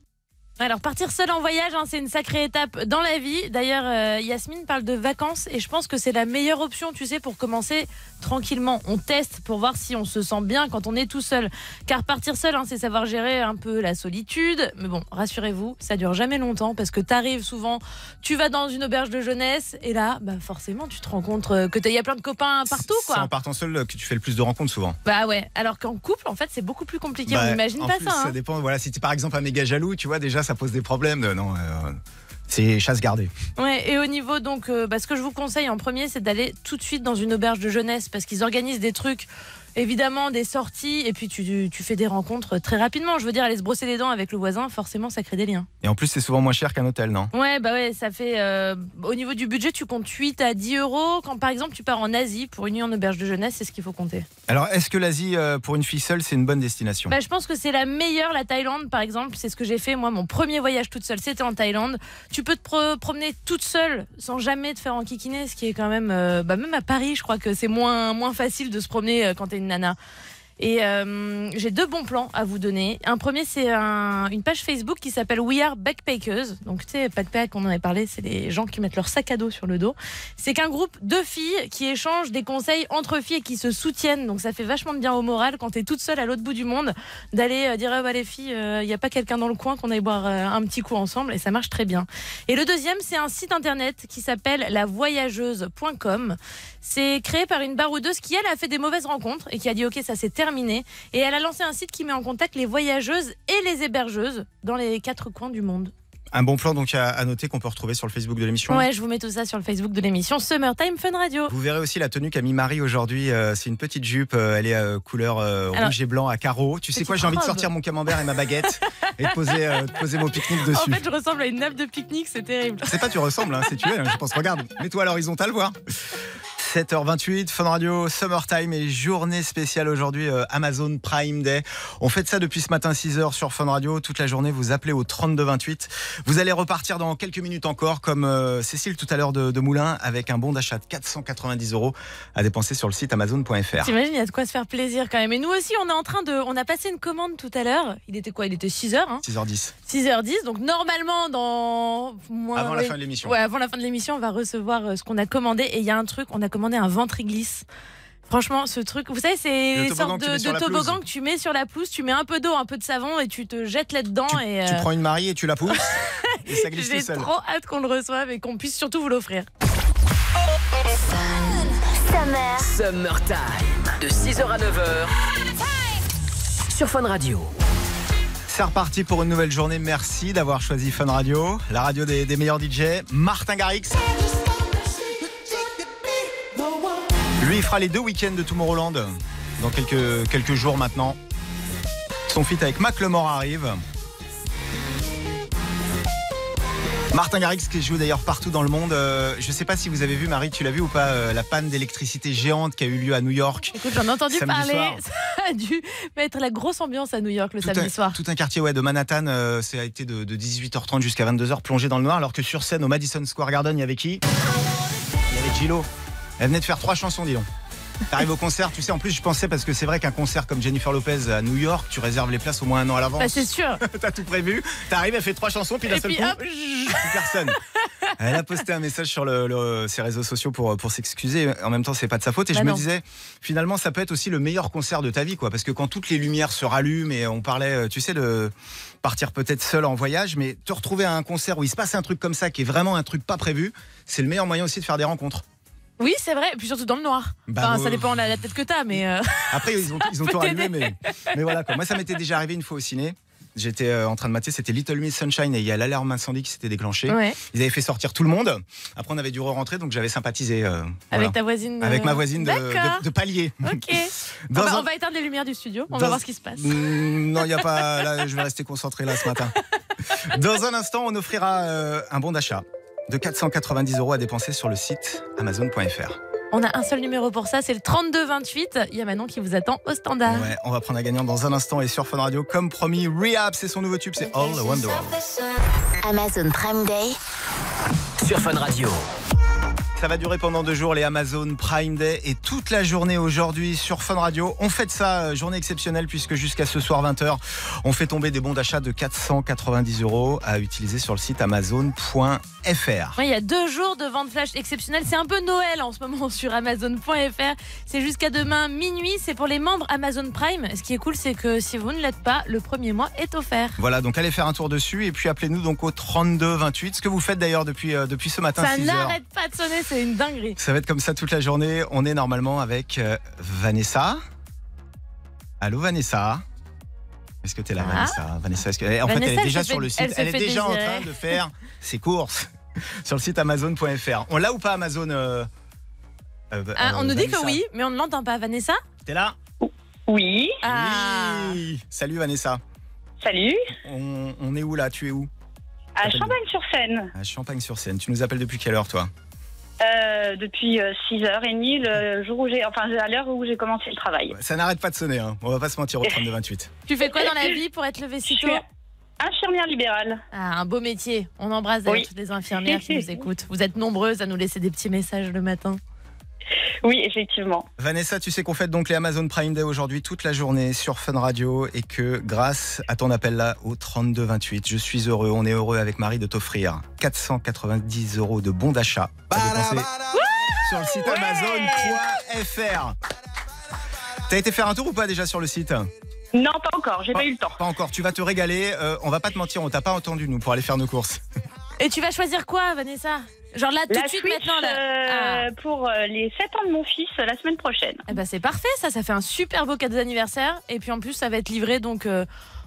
Alors partir seul en voyage, hein, c'est une sacrée étape dans la vie. D'ailleurs, euh, Yasmine parle de vacances et je pense que c'est la meilleure option, tu sais, pour commencer tranquillement. On teste pour voir si on se sent bien quand on est tout seul. Car partir seul, hein, c'est savoir gérer un peu la solitude. Mais bon, rassurez-vous, ça dure jamais longtemps parce que t'arrives souvent, tu vas dans une auberge de jeunesse et là, bah forcément, tu te rends compte euh, que il y a plein de copains partout, C'est en partant seul que tu fais le plus de rencontres souvent. Bah ouais. Alors qu'en couple, en fait, c'est beaucoup plus compliqué. Bah, on n'imagine en pas plus, ça. hein. dépend. Voilà, si tu es par exemple un méga jaloux, tu vois déjà ça pose des problèmes. de- non, euh, c'est chasse gardée. Ouais, et au niveau donc, euh, bah, ce que je vous conseille en premier, c'est d'aller tout de suite dans une auberge de jeunesse parce qu'ils organisent des trucs, évidemment des sorties, et puis tu, tu fais des rencontres très rapidement. Je veux dire, aller se brosser les dents avec le voisin, forcément, ça crée des liens. Et en plus, c'est souvent moins cher qu'un hôtel, non? Ouais, bah ouais, ça fait. euh, au niveau du budget, tu comptes 8 à 10 euros. Quand par exemple tu pars en Asie pour une nuit en auberge de jeunesse, c'est ce qu'il faut compter. Alors, est-ce que l'Asie, euh, pour une fille seule, c'est une bonne destination? Bah, je pense que c'est la meilleure, la Thaïlande par exemple. C'est ce que j'ai fait moi, mon premier voyage toute seule, c'était en Thaïlande. Tu peux te pro- promener toute seule sans jamais te faire enquiquiner, ce qui est quand même, euh, bah, même à Paris, je crois que c'est moins, moins facile de se promener quand t'es une nana. Et euh, j'ai deux bons plans à vous donner. Un premier, c'est un- une page Facebook qui s'appelle We Are Backpackers. Donc, tu sais, backpack, on en avait parlé, c'est les gens qui mettent leur sac à dos sur le dos. C'est qu'un groupe de filles qui échangent des conseils entre filles et qui se soutiennent. Donc, ça fait vachement de bien au moral quand t'es toute seule à l'autre bout du monde d'aller euh, dire ah bah les filles, il n'y a pas quelqu'un dans le coin qu'on aille boire euh, un petit coup ensemble et ça marche très bien. Et le deuxième, c'est un site internet qui s'appelle lavoyageuse.com. C'est créé par une baroudeuse qui elle a fait des mauvaises rencontres et qui a dit ok ça c'est et elle a lancé un site qui met en contact les voyageuses et les hébergeuses dans les quatre coins du monde. Un bon plan donc à, noter qu'on peut retrouver sur le Facebook de l'émission. Ouais, je vous mets tout ça sur le Facebook de l'émission Summertime Fun Radio. Vous verrez aussi la tenue qu'a mis Marie aujourd'hui. euh, c'est une petite jupe. euh, elle est euh, couleur euh, Alors, rouge et blanc à carreaux. Tu sais quoi J'ai envie de sortir mon camembert et ma baguette et de poser, mon pique-nique En dessus. fait, je ressemble à une nappe de pique-nique, c'est terrible. C'est pas tu ressembles, hein, c'est tu es. hein, je pense. Regarde, mets-toi à l'horizontale, voir. 7h28, Fun Radio, Summertime et journée spéciale aujourd'hui, euh, Amazon Prime Day. On fait ça depuis ce matin 6h sur Fun Radio. Toute la journée, vous appelez au 3228. Vous allez repartir dans quelques minutes encore, comme euh, Cécile tout à l'heure de, de Moulin, avec un bon d'achat de 490 euros à dépenser sur le site amazon.fr. T'imagines, il y a de quoi se faire plaisir quand même. Et nous aussi, on est en train de. On a passé une commande tout à l'heure. Il était quoi? Il était 6h, hein? 6h10. 6h10. Donc normalement, dans. moins- Avant la fin de l'émission. Ouais, avant la fin de l'émission, on va recevoir euh, ce qu'on a commandé. Et il y a un truc, on a commandé un ventriglisse. Franchement, ce truc, vous savez, c'est une sorte de, toboggan que tu mets sur la pelouse. Tu mets un peu d'eau, un peu de savon et tu te jettes là-dedans. Tu, et tu euh, prends une Marie et tu la pousses et ça glisse J'ai trop hâte qu'on le reçoive et qu'on puisse surtout vous l'offrir. Summer. Summertime. De 6h à 9h. Sur Fun Radio. C'est reparti pour une nouvelle journée. Merci d'avoir choisi Fun Radio, la radio des, des meilleurs DJ. Martin Garrix. Lui, il fera les deux week-ends de Tomorrowland dans quelques, quelques jours maintenant. Son feat avec Mac Lemore arrive. Martin Garrix qui joue d'ailleurs partout dans le monde. Euh, je sais pas si vous avez vu, Marie, tu l'as vu ou pas, euh, la panne d'électricité géante qui a eu lieu à New York. Écoute, j'en ai entendu parler. soir. Ça a dû mettre la grosse ambiance à New York le Tout samedi un, soir. tout un quartier ouais, de Manhattan, euh, ça a été de, de 18h30 jusqu'à 22h plongé dans le noir, alors que sur scène au Madison Square Garden, il y avait qui? Il y avait Gillo. Elle venait de faire trois chansons, dis donc. T'arrives au concert, tu sais, en plus je pensais parce que c'est vrai qu'un concert comme Jennifer Lopez à New York, tu réserves les places au moins un an à l'avance. Bah, c'est sûr. T'as tout prévu. T'arrives, elle fait trois chansons, puis d'un seul puis coup, hop. plus personne. Elle a posté un message sur le, le- ses réseaux sociaux pour, pour s'excuser. En même temps, c'est pas de sa faute. Et Bah je me disais, finalement, ça peut être aussi le meilleur concert de ta vie, quoi. Parce que quand toutes les lumières se rallument et on parlait, euh, tu sais, de partir peut-être seul en voyage, mais te retrouver à un concert où il se passe un truc comme ça, qui est vraiment un truc pas prévu, c'est le meilleur moyen aussi de faire des rencontres. Oui, c'est vrai. Et puis surtout dans le noir. Bah, enfin, ça dépend de la, la tête que t'as, mais. euh, Après, ils ont, ils ont tout rallumé, mais, mais voilà. Quoi. Moi, ça m'était déjà arrivé une fois au ciné. J'étais euh, en train de mater, c'était Little Miss Sunshine et il y a l'alarme incendie qui s'était déclenchée. Ouais. Ils avaient fait sortir tout le monde. Après, on avait dû re-rentrer, donc j'avais sympathisé. euh, voilà. Avec ta voisine. Avec ma voisine de, D'accord. de- de palier. Ok. On Dans va, un- on va éteindre les lumières du studio. On dans- va voir ce qui se passe. Mm, Non, il n'y a pas. Là, je vais rester concentré là ce matin. Dans un instant, on offrira un bon d'achat de 490 euros à dépenser sur le site amazon.fr. On a un seul numéro pour ça, c'est le 3228. Il y a Manon qui vous attend au standard. Ouais, on va prendre un gagnant dans un instant et sur Fun Radio, comme promis, Rehab, c'est son nouveau tube, c'est All the World. Amazon Prime Day. Sur Fun Radio. Ça va durer pendant deux jours, les Amazon Prime Day et toute la journée aujourd'hui sur Fun Radio. On fait de ça, euh, journée exceptionnelle, puisque jusqu'à ce soir 20h, on fait tomber des bons d'achat de 490 euros à utiliser sur le site amazon.fr. Ouais, il y a deux jours de vente flash exceptionnelle. C'est un peu Noël en ce moment sur Amazon.fr. C'est jusqu'à demain minuit. C'est pour les membres Amazon Prime. Ce qui est cool, c'est que si vous ne l'êtes pas, le premier mois est offert. Voilà, donc allez faire un tour dessus et puis appelez-nous donc au 32 28. Ce que vous faites d'ailleurs depuis, euh, depuis ce matin, Ça 6 heures. n'arrête pas de sonner, c'est une dinguerie. Ça va être comme ça toute la journée. On est normalement avec euh, Vanessa. Allô Vanessa? Est-ce que tu es là Ah. Vanessa? Vanessa, est-ce que... En fait, elle est déjà elle sur fait- le site. elle est déjà en train de faire ses courses sur le site amazon.fr. On l'a ou pas Amazon euh, euh, Ah, euh, on nous dit que Vanessa? oui, mais on ne l'entend pas. Vanessa? T'es là? Oui, Ah. Oui. Salut Vanessa. salut. On, on est où là? Tu es où? À Champagne-sur-Seine. À Champagne-sur-Seine. Tu nous appelles depuis quelle heure toi? Euh, depuis 6h30, le jour où j'ai, enfin, à l'heure où j'ai commencé le travail. Ça n'arrête pas de sonner. Hein. On va pas se mentir au 32 28. Tu fais quoi dans la vie pour être levé si Je tôt? suis infirmière libérale. Ah, un beau métier. On embrasse d'ailleurs Oui. toutes les infirmières qui nous écoutent. Vous êtes nombreuses à nous laisser des petits messages le matin. Oui, effectivement. Vanessa, tu sais qu'on fête donc les Amazon Prime Day aujourd'hui toute la journée sur Fun Radio et que grâce à ton appel là au 3228, je suis heureux, on est heureux avec Marie de t'offrir 490 euros de bons d'achat à dépenser sur le site amazon.fr. T'as été faire un tour ou pas déjà sur le site? Non, pas encore, j'ai pas eu le temps. Pas encore, tu vas te régaler, euh, on va pas te mentir, on t'a pas entendu nous pour aller faire nos courses. Et tu vas choisir quoi, Vanessa? Genre là, tout La de suite Switch, maintenant là. euh, pour euh, les 7 ans de mon fils la semaine prochaine. Eh ben c'est parfait, ça, ça fait un super beau cadeau d'anniversaire. Et puis en plus, ça va être livré donc euh,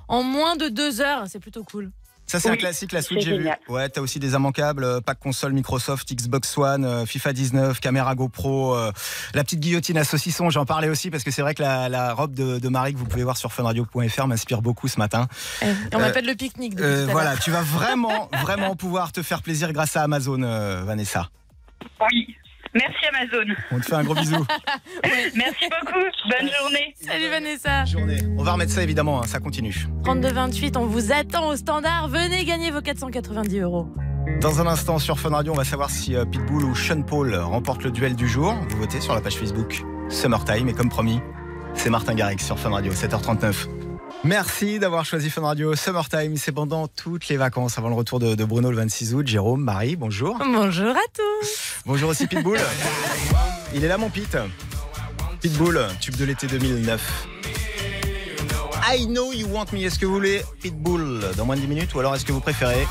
en moins de deux heures. C'est plutôt cool. Ça c'est un classique, la Switch j'ai vu. Ouais, t'as aussi des immanquables, euh, pack console Microsoft, Xbox One, euh, FIFA 19, caméra GoPro, euh, la petite guillotine à saucisson, j'en parlais aussi parce que c'est vrai que la, la robe de, de Marie que vous pouvez voir sur funradio.fr m'inspire beaucoup ce matin. Et on Euh, m'appelle le pique-nique. Euh, voilà, tu vas vraiment, vraiment pouvoir te faire plaisir grâce à Amazon, euh, Vanessa. Oui. Merci Amazon. On te fait un gros bisou. Merci beaucoup. Bonne journée. Salut Vanessa. Journée. On va remettre ça évidemment, hein, ça continue. 32-28, on vous attend au standard. Venez gagner vos 490 euros. Dans un instant sur Fun Radio, on va savoir si euh, Pitbull ou Sean Paul remportent le duel du jour. Vous votez sur la page Facebook Summertime et comme promis, c'est Martin Garrix sur Fun Radio, 7h39. Merci d'avoir choisi Fun Radio Summertime. C'est pendant toutes les vacances avant le retour de, de Bruno le 26 août. Jérôme, Marie, bonjour. Bonjour à tous. Bonjour aussi Pitbull. Il est là mon Pete. Pitbull, tube de l'été 2009. I know you want me. Est-ce que vous voulez Pitbull dans moins de 10 minutes ou alors est-ce que vous préférez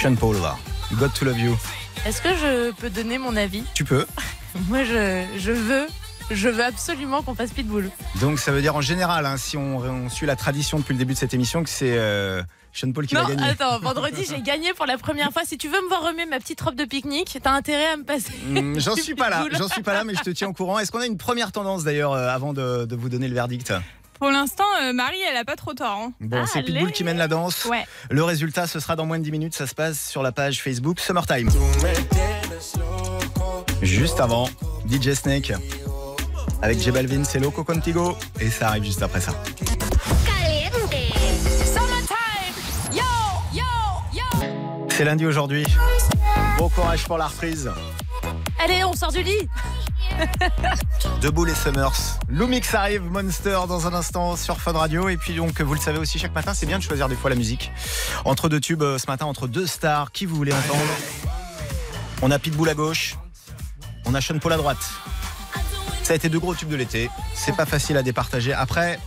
Sean Paul là. Got to love you. Est-ce que je peux donner mon avis? Tu peux. Moi, je, je veux, je veux absolument qu'on fasse Pitbull. Donc ça veut dire en général, hein, si on, on suit la tradition depuis le début de cette émission, que c'est euh, Sean Paul qui non, va gagner. attends, vendredi, j'ai gagné pour la première fois. Si tu veux me voir remettre ma petite robe de pique-nique, t'as intérêt à me passer. Hmm, J'en suis pas là, j'en suis pas là, mais je te tiens au courant. Est-ce qu'on a une première tendance d'ailleurs euh, avant de, de vous donner le verdict? Pour l'instant, euh, Marie, elle a pas trop tort. hein. Bon, c'est Allez. Pitbull qui mène la danse. Ouais. Le résultat, ce sera dans moins de 10 minutes. Ça se passe sur la page Facebook Summertime. Juste avant, DJ Snake avec J Balvin, c'est Loco Contigo. Et ça arrive juste après ça. C'est lundi aujourd'hui. Bon courage pour la reprise. Allez, on sort du lit. Debout les Summers. Lumix arrive, Monster dans un instant sur Fun Radio. Et puis donc, vous le savez aussi, chaque matin, c'est bien de choisir des fois la musique. Entre deux tubes, euh, ce matin, entre deux stars, qui vous voulez entendre? On a Pitbull à gauche, on a Sean Paul à droite. Ça a été deux gros tubes de l'été. C'est pas facile à départager. Après,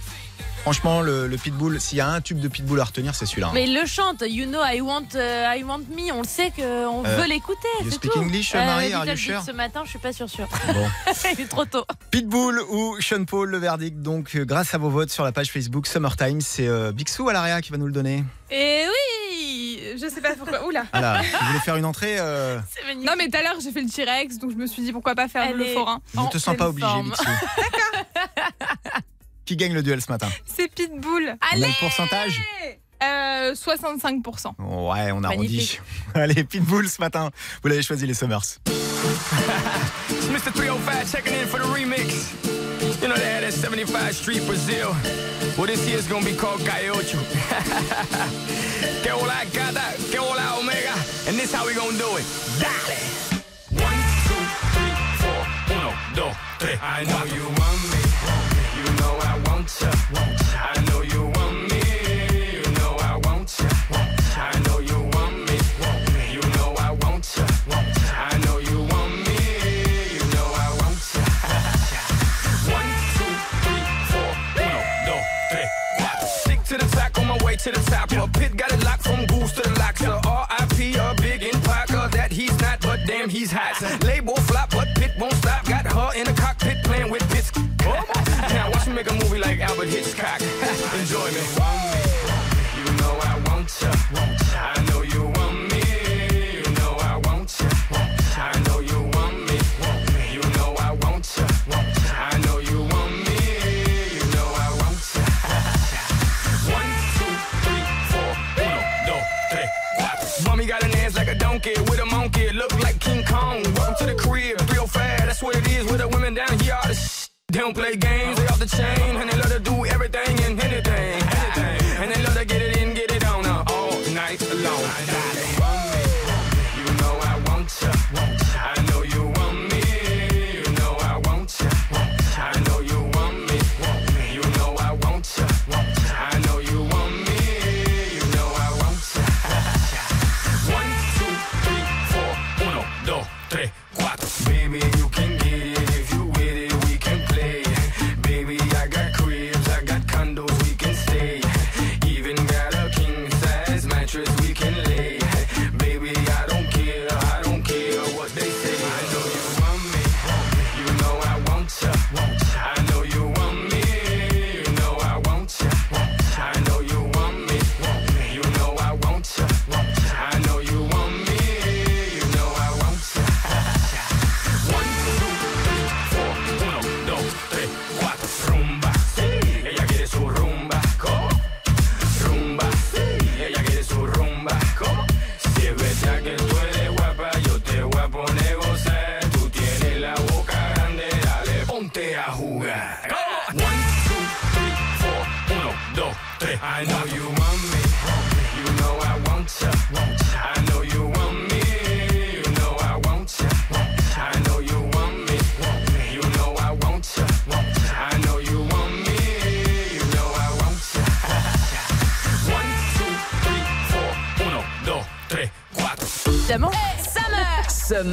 franchement, le, le Pitbull, s'il y a un tube de Pitbull à retenir, c'est celui-là. hein. Mais il le chante. You know I want, euh, I want me. On le sait qu'on Euh, veut l'écouter. you speak tout. English, Marie? Are you sure? Big Ce matin, je suis pas sûre sûre. Bon. il est trop tôt. Pitbull ou Sean Paul, le verdict. Donc, euh, grâce à vos votes sur la page Facebook Summertime, c'est euh, Bixou à l'AREA qui va nous le donner. Et oui, je sais pas pourquoi. Oula. Voilà. Vous voulez faire une entrée euh, Non, mais tout à l'heure, j'ai fait le T-Rex, donc je me suis dit pourquoi pas faire Elle le est forain. Ne te sens pas obligé. Qui gagne le duel ce matin C'est Pitbull. On a le pourcentage Euh, 65%. Ouais, on a arrondi. Magnifique. Allez, Pitbull ce matin. Vous l'avez choisi, les Summers. It's Mr. 305 checking in for the remix. You know they had that 75 Street Brazil. Well, this year's gonna be called Caiocho. que hola gata, que hola omega. And this how we gonna do it. Dale. One, two, three, four. Uno, dos, tres. I know you want me. You know I want ya. I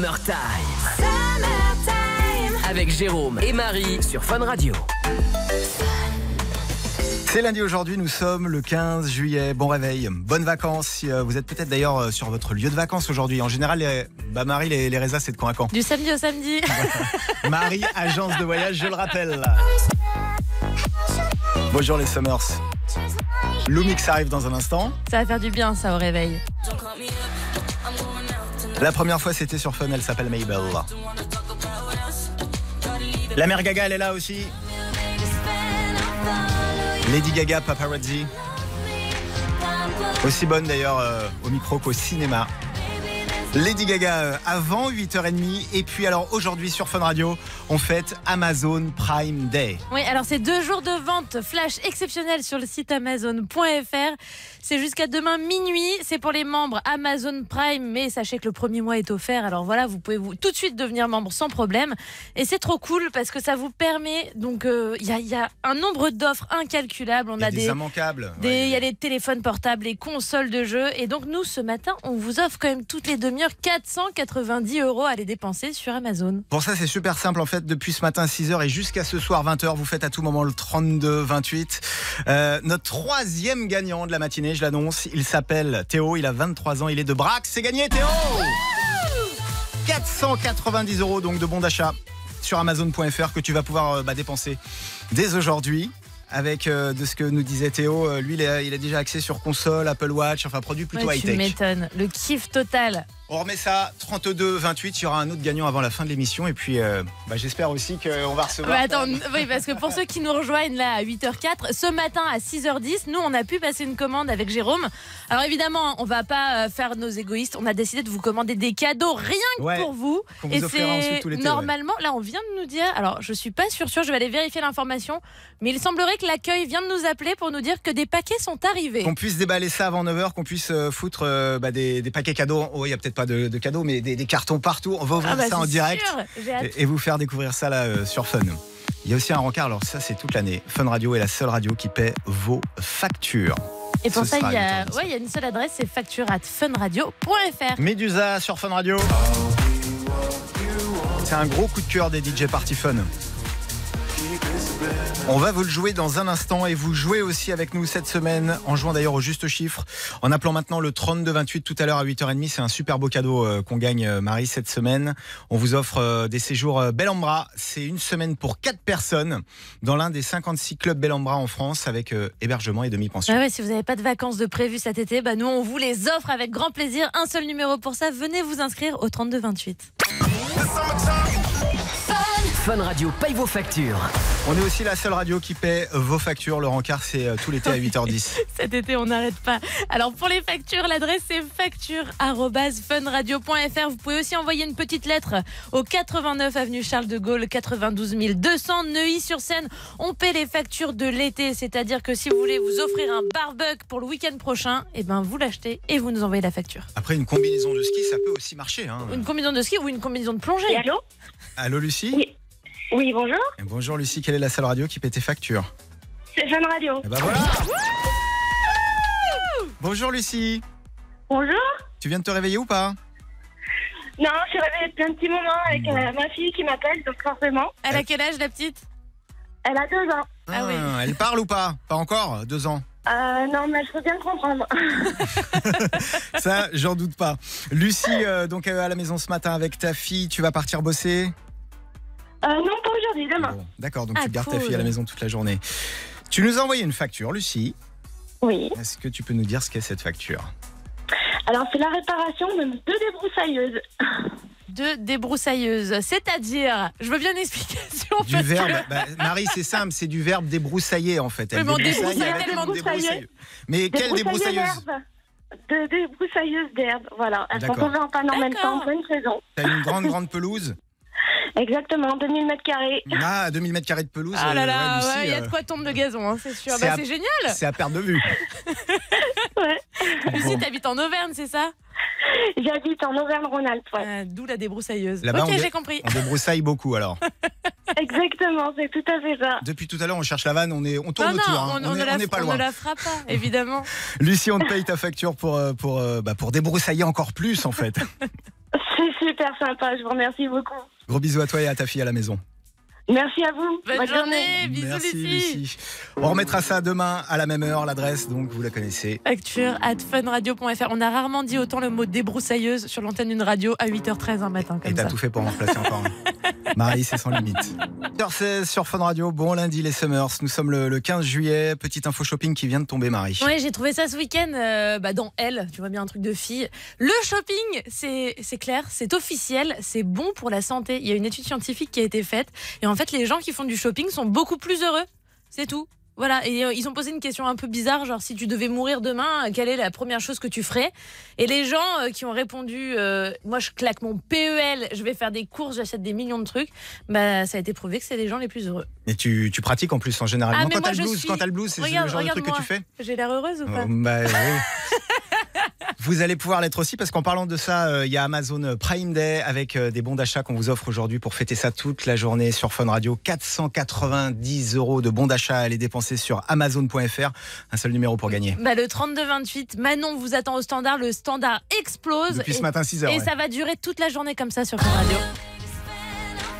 Summer Summertime Avec Jérôme et Marie sur Fun Radio. C'est lundi aujourd'hui, nous sommes le 15 juillet. Bon réveil, bonnes vacances. Euh, Vous êtes peut-être d'ailleurs euh, sur votre lieu de vacances aujourd'hui. En général, les- bah Marie, les, les résas, c'est de quand à quand Du samedi au samedi. Marie, agence de voyage, je le rappelle. Bonjour les Summers. Lumix arrive dans un instant. Ça va faire du bien, ça, au réveil. La première fois, c'était sur Fun, elle s'appelle Mabel. La mère Gaga, elle est là aussi. Lady Gaga, Paparazzi. Aussi bonne d'ailleurs euh, au micro qu'au cinéma. Lady Gaga euh, avant 8h30 et puis alors aujourd'hui sur Fun Radio, on fête Amazon Prime Day. Oui, alors c'est deux jours de vente flash exceptionnels sur le site amazon.fr. C'est jusqu'à demain minuit. C'est pour les membres Amazon Prime, mais sachez que le premier mois est offert. Alors voilà, vous pouvez vous tout de suite devenir membre sans problème. Et c'est trop cool parce que ça vous permet. Donc euh, il y, a, il y a un nombre d'offres incalculables. On y a a des immanquables. des- Ouais. Il y a les téléphones portables, les consoles de jeux. Et donc, nous, ce matin, on vous offre quand même toutes les demi-heures 490 euros à les dépenser sur Amazon. Pour ça, c'est super simple. En fait, depuis ce matin 6h et jusqu'à ce soir 20h, vous faites à tout moment le 32-28. Euh, notre troisième gagnant de la matinée, je l'annonce, il s'appelle Théo, il a 23 ans, il est de Brax. C'est gagné, Théo 490 euros donc de bons d'achat sur Amazon.fr que tu vas pouvoir euh, bah, dépenser dès aujourd'hui. Avec euh, de ce que nous disait Théo, euh, lui il a, il a déjà accès sur console, Apple Watch, enfin produit plutôt Ouais, tu high-tech. m'étonnes. Le kiff total. On remet ça 32-28. Il y aura un autre gagnant avant la fin de l'émission. Et puis, euh, bah, j'espère aussi qu'on va recevoir. Bah, attends, oui, parce que pour ceux qui nous rejoignent là à 8h04, ce matin à 6h10, nous on a pu passer une commande avec Jérôme. Alors évidemment, on va pas euh, faire nos égoïstes. On a décidé de vous commander des cadeaux rien que Ouais, pour vous. vous Et c'est normalement, là on vient de nous dire. Alors je suis pas sûre, sûre, je vais aller vérifier l'information. Mais il semblerait que l'accueil vient de nous appeler pour nous dire que des paquets sont arrivés. Qu'on puisse déballer ça avant 9h, qu'on puisse euh, foutre euh, bah, des, des paquets cadeaux. Oh, il n'y a peut-être pas de, de cadeaux, mais des, des cartons partout. On va ouvrir Ah bah, ça en direct et, et vous faire découvrir ça là euh, sur Fun. Il y a aussi un rencard, alors ça c'est toute l'année. Fun Radio est la seule radio qui paie vos factures. Et pour Ce ça, il y, a, 8h10. ouais, il y a une seule adresse, c'est facture at funradio.fr. Médusa sur Fun Radio. C'est un gros coup de cœur des DJ Party Fun. On va vous le jouer dans un instant et vous jouez aussi avec nous cette semaine en jouant d'ailleurs au juste chiffre en appelant maintenant le 3228 tout à l'heure à 8h30. C'est un super beau cadeau euh, qu'on gagne euh, Marie cette semaine. On vous offre euh, des séjours Bellambra. C'est une semaine pour 4 personnes dans l'un des 56 clubs Bellambra en France avec hébergement et demi-pension. Ah ouais, si vous n'avez pas de vacances de prévues cet été, bah nous on vous les offre avec grand plaisir. Un seul numéro pour ça, venez vous inscrire au 3228. Fun Radio paye vos factures. On est aussi la seule radio qui paie vos factures. Le rencard c'est euh, tout l'été à 8h10. Cet été, on n'arrête pas. Alors pour les factures, l'adresse c'est facture@funradio.fr. Vous pouvez aussi envoyer une petite lettre au 89 avenue Charles de Gaulle, 92 200 Neuilly-sur-Seine. On paie les factures de l'été, c'est-à-dire que si vous voulez vous offrir un barbecue pour le week-end prochain, et ben vous l'achetez et vous nous envoyez la facture. Après une combinaison de ski, ça peut aussi marcher. Hein. Une combinaison de ski ou une combinaison de plongée. allô? Allô Lucie? Oui, bonjour. Et Bonjour Lucie, quelle est la seule radio qui paie tes factures C'est Fun Radio. Eh ben voilà. Bonjour Lucie, Bonjour. tu viens de te réveiller ou pas Non, je suis réveillée depuis un petit moment avec euh, ma fille qui m'appelle, donc forcément. Elle a quel âge la petite? Elle a deux ans. Ah oui. Elle parle ou pas? Pas encore, deux ans. Euh, non, mais je peux bien comprendre. Ça, j'en doute pas. Lucie, euh, donc euh, à la maison ce matin avec ta fille, tu vas partir bosser? Euh, non, pas aujourd'hui, demain. D'accord, donc Ah, tu gardes ta fille à la maison toute la journée. Tu nous as envoyé une facture, Lucie. Oui. Est-ce que tu peux nous dire ce qu'est cette facture? Alors, c'est la réparation de deux débroussailleuses. De débroussailleuse, c'est-à-dire, je veux bien une explication. Du parce que- verbe, bah, Marie, c'est simple, c'est du verbe débroussailler en fait. Elle mais débroussaille débroussailleuse. Mais quelle débroussailleuse? d'herbe. De débroussailleuses d'herbe, voilà. Elles sont tombées en panne en même temps, pleine saison. T'as une grande, grande pelouse? Exactement, 2000 mètres carrés. Ah, 2000 mètres carrés de pelouse. Ah là euh, là, ouais, Lucie, ouais, il y a euh, de quoi tomber de gazon, hein, c'est sûr. c'est Bah, à- c'est génial. C'est à perte de vue. Lucie, Bon. t'habites en Auvergne, c'est ça? J'habite en Auvergne-Rhône-Alpes, ouais. Euh, D'où la débroussailleuse. Là-bas, ok, on dé- j'ai compris. On débroussaille beaucoup alors. Exactement, c'est tout à fait ça. Depuis tout à l'heure, on cherche la vanne, on, est, on Non, tourne non, autour. hein. on, on On ne est- la, on n'est pas on loin. ne la fera pas, évidemment. Lucie, on te paye ta facture pour, euh, pour, euh, bah, pour débroussailler encore plus en fait. C'est super sympa, je vous remercie beaucoup. Gros bisous à toi et à ta fille à la maison. Merci à vous. Bonne journée, bisous Merci Lucie. Lucie. On remettra ça demain à la même heure, l'adresse, donc vous la connaissez. Facture at funradio.fr. On a rarement dit autant le mot débroussailleuse sur l'antenne d'une radio à 8h13 un matin. Et Comme t'as ça. tout fait pour en remplacer encore. Marie, c'est sans limite. 16 sur Fun Radio, bon lundi les Summers. Nous sommes le, le 15 juillet. Petite info shopping qui vient de tomber, Marie. Ouais, j'ai trouvé ça ce week-end euh, bah, dans Elle, tu vois bien un truc de fille. Le shopping, c'est c'est clair, c'est officiel, c'est bon pour la santé. Il y a une étude scientifique qui a été faite et en fait, les gens qui font du shopping sont beaucoup plus heureux. C'est tout. Voilà, et euh, ils ont posé une question un peu bizarre, genre si tu devais mourir demain, euh, quelle est la première chose que tu ferais? Et les gens euh, qui ont répondu, euh, moi je claque mon PEL, je vais faire des courses, j'achète des millions de trucs, bah ça a été prouvé que c'est les gens les plus heureux. Et tu, tu pratiques en plus en général. Ah, quand t'as le je blues, suis- quand t'as le blues, c'est le genre de truc que tu fais J'ai l'air heureuse ou pas? Oh, bah, oui. Vous allez pouvoir l'être aussi parce qu'en parlant de ça, euh, il y a Amazon Prime Day avec euh, des bons d'achat qu'on vous offre aujourd'hui pour fêter ça toute la journée sur Fun Radio. 490 euros de bons d'achat à aller dépenser sur Amazon.fr. Un seul numéro pour gagner. Bah, le 32-28, Manon vous attend au standard, le standard explose. Depuis ce Et- matin, 6 heures, Et ouais. ça va durer toute la journée comme ça sur Fun Radio.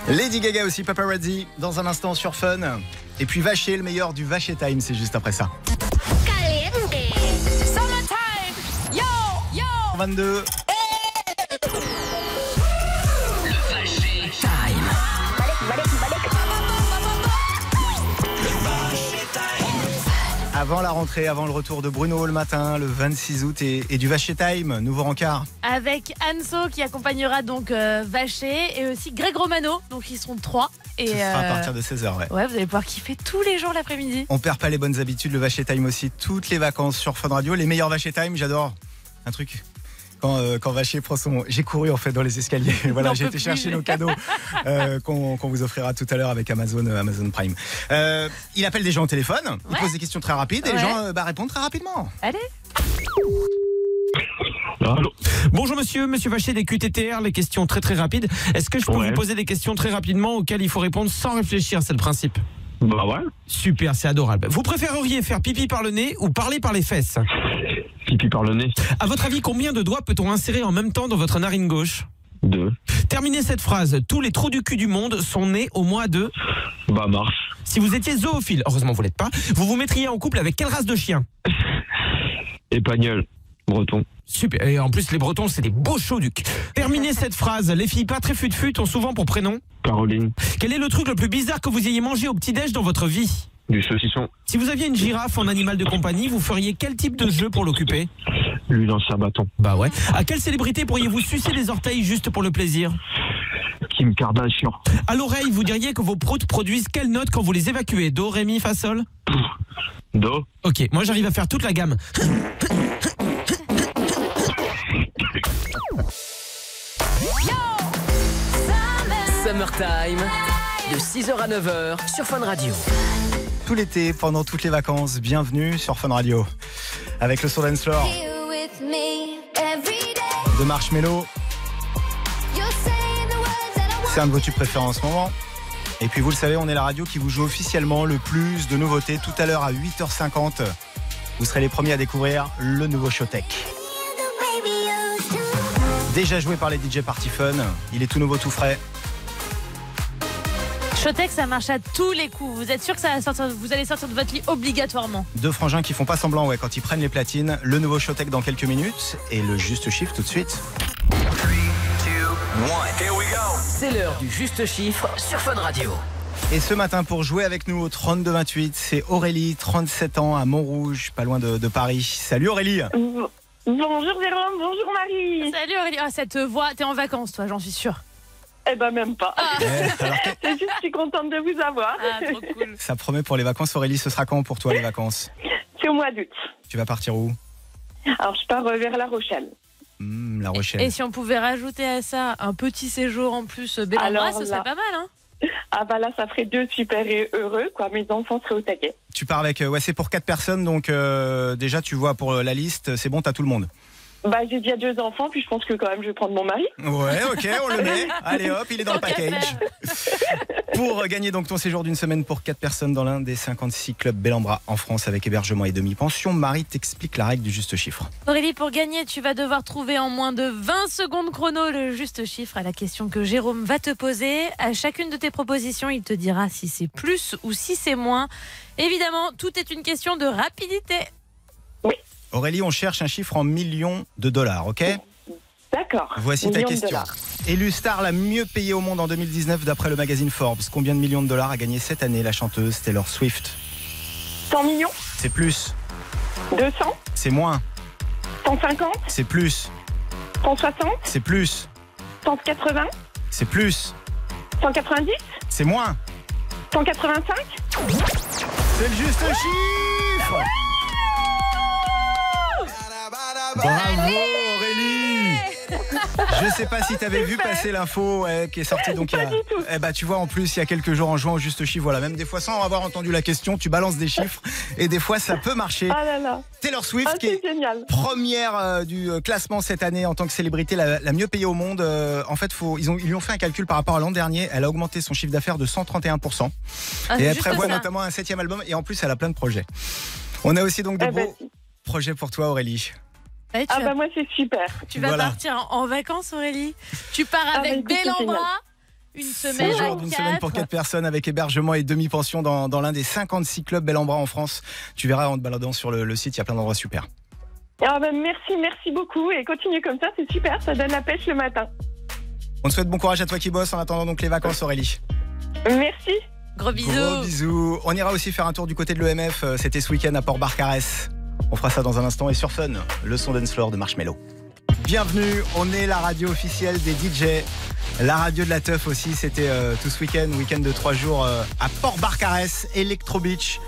Lady Gaga aussi, Paparazzi, dans un instant sur Fun. Et puis Vacher, le meilleur du Vacher Time, c'est juste après ça. 22. Avant la rentrée, avant le retour de Bruno le matin, le 26 août, et, et du Vacher Time, nouveau rencard. Avec Anso qui accompagnera donc euh, Vacher et aussi Greg Romano, donc ils seront trois. Et Ce sera à euh, partir de 16h, ouais. Ouais, vous allez pouvoir kiffer tous les jours l'après-midi. On perd pas les bonnes habitudes, le Vacher Time aussi, toutes les vacances sur Fun Radio. Les meilleurs Vacher Time, j'adore. Un truc. Quand, euh, quand Vacher prend son. J'ai couru en fait dans les escaliers. voilà, j'ai été plus. chercher nos cadeaux euh, qu'on vous offrira tout à l'heure avec Amazon, euh, Amazon Prime. Euh, il appelle des gens au téléphone, il pose des questions très rapides et les gens euh, bah, répondent très rapidement. Allez Bonjour monsieur, monsieur Vacher des QTTR, les questions très très rapides. Est-ce que je peux Ouais. vous poser des questions très rapidement auxquelles il faut répondre sans réfléchir, c'est le principe? Bah ouais. Super, c'est adorable. Vous préféreriez faire pipi par le nez ou parler par les fesses? Par le nez. À votre avis, combien de doigts peut-on insérer en même temps dans votre narine gauche? Deux. Terminez cette phrase. Tous les trous du cul du monde sont nés au mois de... Bah mars. Si vous étiez zoophile, heureusement vous l'êtes pas, vous vous mettriez en couple avec quelle race de chien? Épagnol. Breton. Super. Et en plus, les Bretons, c'est des beaux chauducs. Terminez cette phrase. Les filles pas très fut-fut ont souvent pour prénom? Caroline. Quel est le truc le plus bizarre que vous ayez mangé au petit-déj dans votre vie? Du saucisson. Si vous aviez une girafe en animal de compagnie, vous feriez quel type de jeu pour l'occuper? Lui lance un bâton. Bah ouais. À quelle célébrité pourriez-vous sucer les orteils juste pour le plaisir? Kim Kardashian. À l'oreille, vous diriez que vos proutes produisent quelle note quand vous les évacuez? Do, ré, mi, fa, sol? Do. Ok, moi j'arrive à faire toute la gamme. Summertime, de 6h à 9h sur Fun Radio. Tout l'été, pendant toutes les vacances, bienvenue sur Fun Radio. Avec le Soul Dance Floor de Marshmello. C'est un de vos tubes préférés en ce moment. Et puis vous le savez, on est la radio qui vous joue officiellement le plus de nouveautés. Tout à l'heure à 8h50, vous serez les premiers à découvrir le nouveau Showtech. Déjà joué par les DJ Party Fun, il est tout nouveau, tout frais. Showtech, ça marche à tous les coups. Vous êtes sûr que ça va sortir, vous allez sortir de votre lit obligatoirement Deux frangins qui font pas semblant ouais, quand ils prennent les platines. Le nouveau Showtech dans quelques minutes et le juste chiffre tout de suite. C'est l'heure du juste chiffre sur Fun Radio. Et ce matin, pour jouer avec nous au 32-28, c'est Aurélie, 37 ans, à Montrouge, pas loin de, de Paris. Salut Aurélie Bonjour Jérôme, bonjour Marie. Salut Aurélie. Ah, cette voix, t'es en vacances toi, j'en suis sûre. Eh ben même pas. Ouais, alors, C'est juste, je suis contente de vous avoir. Ah, trop cool. Ça promet pour les vacances, Aurélie, ce sera quand pour toi les vacances? C'est au mois d'août. Tu vas partir où? Alors je pars euh, vers La Rochelle. Hmm, La Rochelle. Et si on pouvait rajouter à ça un petit séjour en plus euh, Bellambra, Alors ce serait là. pas mal, hein? Ah bah là ça ferait deux super et heureux quoi. Mes enfants seraient au taquet. Tu pars avec, euh, ouais, c'est pour quatre personnes, donc euh, déjà tu vois pour la liste, c'est bon, t'as tout le monde. Bah j'ai déjà deux enfants puis je pense que quand même je vais prendre mon mari. Ouais, ok, on le met. Allez hop, il est dans le package. Pour gagner donc ton séjour d'une semaine pour quatre personnes dans l'un des 56 clubs Bellambra en France avec hébergement et demi-pension, Marie t'explique la règle du juste chiffre. Aurélie, pour gagner, tu vas devoir trouver en moins de 20 secondes chrono le juste chiffre à la question que Jérôme va te poser. À chacune de tes propositions, il te dira si c'est plus ou si c'est moins. Évidemment, tout est une question de rapidité. Aurélie, on cherche un chiffre en millions de dollars, ok? D'accord. Voici ta Millions question. Élue star la mieux payée au monde en 2019 d'après le magazine Forbes. Combien de millions de dollars a gagné cette année la chanteuse Taylor Swift? 100 millions, C'est plus, 200, c'est moins, 150, c'est plus, 160, c'est plus, 180, c'est plus, 190, c'est moins. 185, C'est le juste chiffre Bravo Aurélie Je sais pas si t'avais vu passer l'info qui est sortie donc il y a- Eh bah tu vois en plus il y a quelques jours en jouant au juste chiffre voilà même des fois sans avoir entendu la question tu balances des chiffres et des fois ça peut marcher. Ah là là. Taylor Swift Ah, qui est génial. première euh, du euh, classement cette année en tant que célébrité la, la mieux payée au monde. Euh, en fait, faut, ils, ont, ils lui ont fait un calcul par rapport à l'an dernier. Elle a augmenté son chiffre d'affaires de 131%. Ah, et c'est elle prévoit ça. notamment un septième album. Et en plus, elle a plein de projets. On a aussi donc de Eh ben, beaux projets pour toi, Aurélie. Tu Ah vas- bah moi c'est super. Tu vas Voilà. partir en en vacances, Aurélie? Tu pars Ah bah avec Bellambra, génial. une semaine d'une quatre. semaine pour 4 personnes avec hébergement et demi-pension dans, dans l'un des 56 clubs Bel en Bras en France. Tu verras en te baladant sur le, le site, il y a plein d'endroits super. Ah bah merci, merci beaucoup et continue comme ça, c'est super, ça donne la pêche le matin. On te souhaite bon courage à toi qui bosse en attendant donc les vacances, Aurélie. Merci. Gros bisous. Gros bisous. On ira aussi faire un tour du côté de l'EMF. euh, C'était ce week-end à Port-Barcarès. On fera ça dans un instant. Et sur Fun, le son dance floor de Marshmello. Bienvenue, on est la radio officielle des DJ. La radio de la teuf aussi, c'était euh, tout ce week-end, week-end de trois jours euh, à Port-Barcarès, Electro Beach.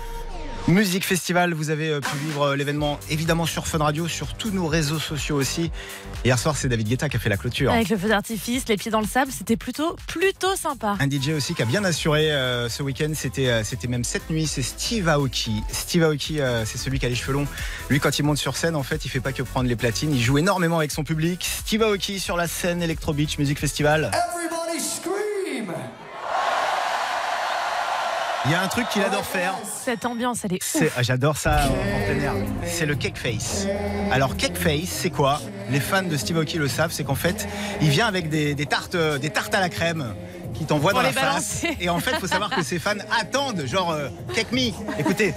Musique Festival, vous avez euh, pu vivre euh, l'événement évidemment sur Fun Radio, sur tous nos réseaux sociaux aussi. Hier soir, c'est David Guetta qui a fait la clôture. Avec le feu d'artifice, les pieds dans le sable, c'était plutôt, plutôt sympa. Un DJ aussi qui a bien assuré euh, ce week-end, c'était euh, c'était même cette nuit, c'est Steve Aoki. Steve Aoki, euh, c'est celui qui a les cheveux longs. Lui, quand il monte sur scène, en fait, il fait pas que prendre les platines, il joue énormément avec son public. Steve Aoki sur la scène Electro Beach Music Festival. Everybody scream! Il y a un truc qu'il adore faire. Cette ambiance, elle est C'est- ah, J'adore ça en, plein air. C'est le cake face. Alors cake face, c'est quoi? Les fans de Steve Aoki le savent, c'est qu'en fait, il vient avec des, des tartes, euh, des tartes à la crème qui t'envoient Pour dans la face. balancer. Et en fait, il faut savoir que ses fans attendent, genre euh, cake me. Écoutez.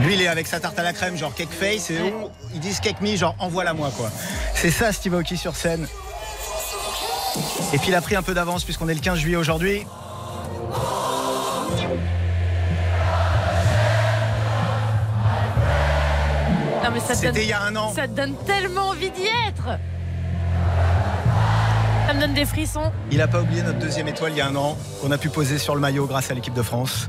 Lui, il est avec sa tarte à la crème, genre cake face, et ils disent cake me, genre envoie-la moi, quoi. C'est ça, Steve Aoki sur scène. Et puis il a pris un peu d'avance puisqu'on est le 15 juillet aujourd'hui. C'était il y a un an. Ça te donne tellement envie d'y être. Ça me donne des frissons. Il n'a pas oublié notre deuxième étoile il y a un an qu'on a pu poser sur le maillot grâce à l'équipe de France.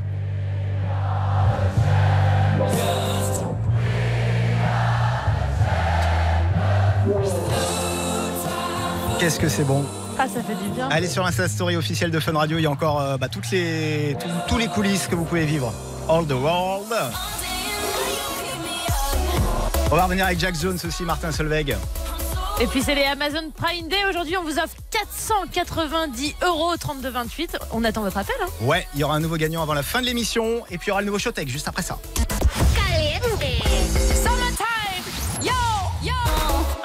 Qu'est-ce que c'est bon? Ah, ça fait du bien. Allez sur l'Insta Story officielle de Fun Radio, il y a encore euh, bah, toutes les, tous les coulisses que vous pouvez vivre. All the world. On va revenir avec Jack Jones aussi, Martin Solveig. Et puis c'est les Amazon Prime Day. Aujourd'hui, on vous offre 490 euros au 32,28. On attend votre appel. Hein. Ouais, il y aura un nouveau gagnant avant la fin de l'émission et puis il y aura le nouveau Showtech juste après ça.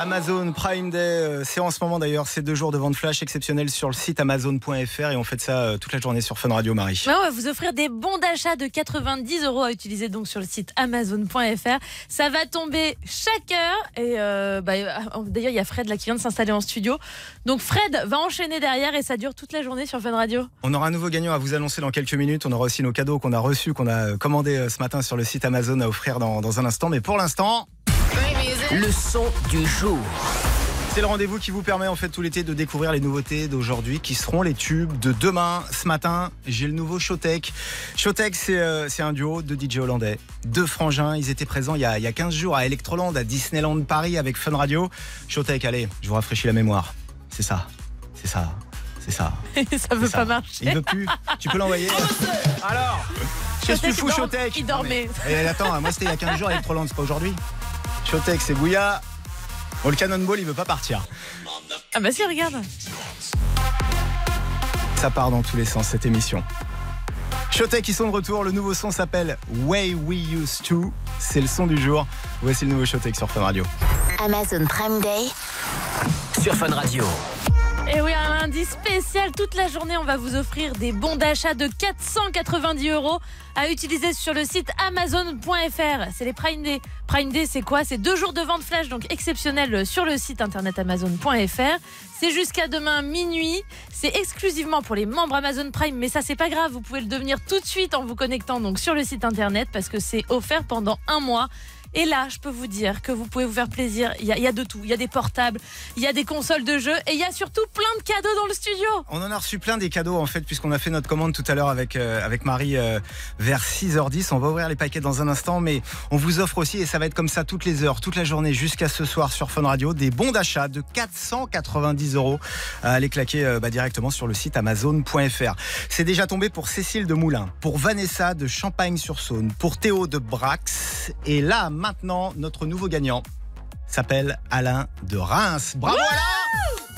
Amazon Prime Day, euh, c'est en ce moment d'ailleurs, c'est deux jours de vente flash exceptionnels sur le site amazon.fr et on fait ça euh, toute la journée sur Fun Radio Marie. On va vous offrir des bons d'achat de 90 euros à utiliser donc sur le site amazon.fr. Ça va tomber chaque heure. Et euh, bah, d'ailleurs, il y a Fred là qui vient de s'installer en studio. Donc Fred va enchaîner derrière et ça dure toute la journée sur Fun Radio. On aura un nouveau gagnant à vous annoncer dans quelques minutes. On aura aussi nos cadeaux qu'on a reçus, qu'on a commandés ce matin sur le site Amazon à offrir dans, dans un instant. Mais pour l'instant, Le son du jour. c'est le rendez-vous qui vous permet en fait tout l'été de découvrir les nouveautés d'aujourd'hui qui seront les tubes de demain. Ce matin, j'ai le nouveau Showtech. Showtech, c'est euh, c'est un duo de DJ hollandais. Deux frangins, ils étaient présents il y, a, il y a 15 jours à Electroland, à Disneyland Paris avec Fun Radio. Showtech, allez, je vous rafraîchis la mémoire. C'est ça, c'est ça, c'est ça. ça veut ça. pas marcher. Il veut plus. Tu peux l'envoyer Alors Qu'est-ce que tu fous, Showtech il dormait. Et attends, moi c'était il y a 15 jours à Electroland, c'est pas aujourd'hui. Showtech, c'est Bouya. Bon, le Cannonball, il veut pas partir. Ah bah si, regarde. Ça part dans tous les sens, cette émission. Showtech, ils sont de retour. Le nouveau son s'appelle Way We Used To. C'est le son du jour. Voici le nouveau Showtech sur Fun Radio. Amazon Prime Day. Sur Fun Radio. Et oui, un lundi spécial. Toute la journée, on va vous offrir des bons d'achat de 490 euros à utiliser sur le site amazon.fr. C'est les Prime Day. Prime Day, c'est quoi? C'est deux jours de vente flash, donc exceptionnel sur le site internet amazon.fr. C'est jusqu'à demain minuit. C'est exclusivement pour les membres Amazon Prime, mais ça, c'est pas grave. Vous pouvez le devenir tout de suite en vous connectant donc sur le site internet parce que c'est offert pendant un mois. Et là, je peux vous dire que vous pouvez vous faire plaisir. Il y, a- de tout. Il y a des portables, il y a des consoles de jeux et il y a surtout plein de cadeaux dans le studio. On en a reçu plein des cadeaux en fait puisqu'on a fait notre commande tout à l'heure avec euh, avec Marie euh, vers 6h10. On va ouvrir les paquets dans un instant mais on vous offre aussi et ça va être comme ça toutes les heures, toute la journée jusqu'à ce soir sur Fun Radio des bons d'achat de 490 euros à aller claquer euh, bah, directement sur le site amazon.fr. C'est déjà tombé pour Cécile de Moulin, pour Vanessa de Champagne-sur-Saône, pour Théo de Brax et là maintenant notre nouveau gagnant s'appelle Alain de Reims. Bravo Alain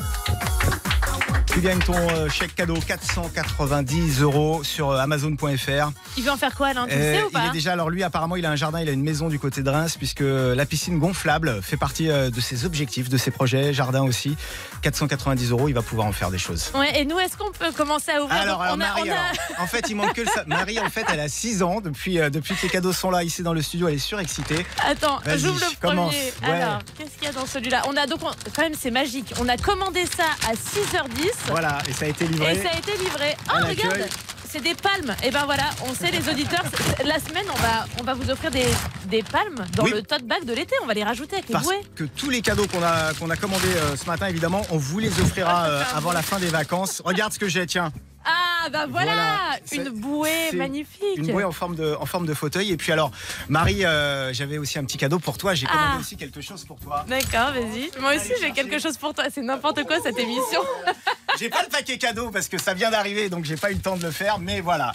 tu gagnes ton euh, chèque cadeau 490 euros sur euh, Amazon.fr. Il veut en faire quoi, Alain Tu le Euh, sais ou il pas? est déjà, alors lui apparemment il a un jardin, il a une maison du côté de Reims puisque la piscine gonflable fait partie euh, de ses objectifs, de ses projets, jardin aussi. 490 euros, il va pouvoir en faire des choses. Ouais, et nous, est-ce qu'on peut commencer à ouvrir? Alors, Donc, alors, on a- Marie, on a- alors, en fait, il manque que le sa- Marie, en fait, elle a 6 ans depuis, euh, depuis que les cadeaux sont là ici dans le studio. Elle est surexcitée. Attends, Vas-y, j'ouvre le commence. premier. Ouais. Alors, qu'est-ce qu'il y a dans celui-là? On a donc, on- quand même, c'est magique. On a commandé ça à 6h10. Voilà, et ça a été livré. Et ça a été livré. Oh, regarde c'est des palmes. Et ben voilà, on sait les auditeurs. La semaine, on va, on va vous offrir des, des palmes dans Oui. le tote bag de l'été. On va les rajouter avec les Parce bouées. que tous les cadeaux qu'on a, qu'on a commandés euh, ce matin, évidemment, on vous les offrira euh, avant la fin des vacances. Regarde ce que j'ai, tiens. Ah bah voilà, une bouée magnifique. Une bouée en forme de, en forme de fauteuil. Et puis alors, Marie, euh, j'avais aussi un petit cadeau pour toi. J'ai commandé Ah. aussi quelque chose pour toi. D'accord, vas-y. Moi aussi, j'ai quelque chose pour toi. C'est n'importe quoi cette émission. J'ai pas le paquet cadeau parce que ça vient d'arriver, donc j'ai pas eu le temps de le faire. Mais voilà,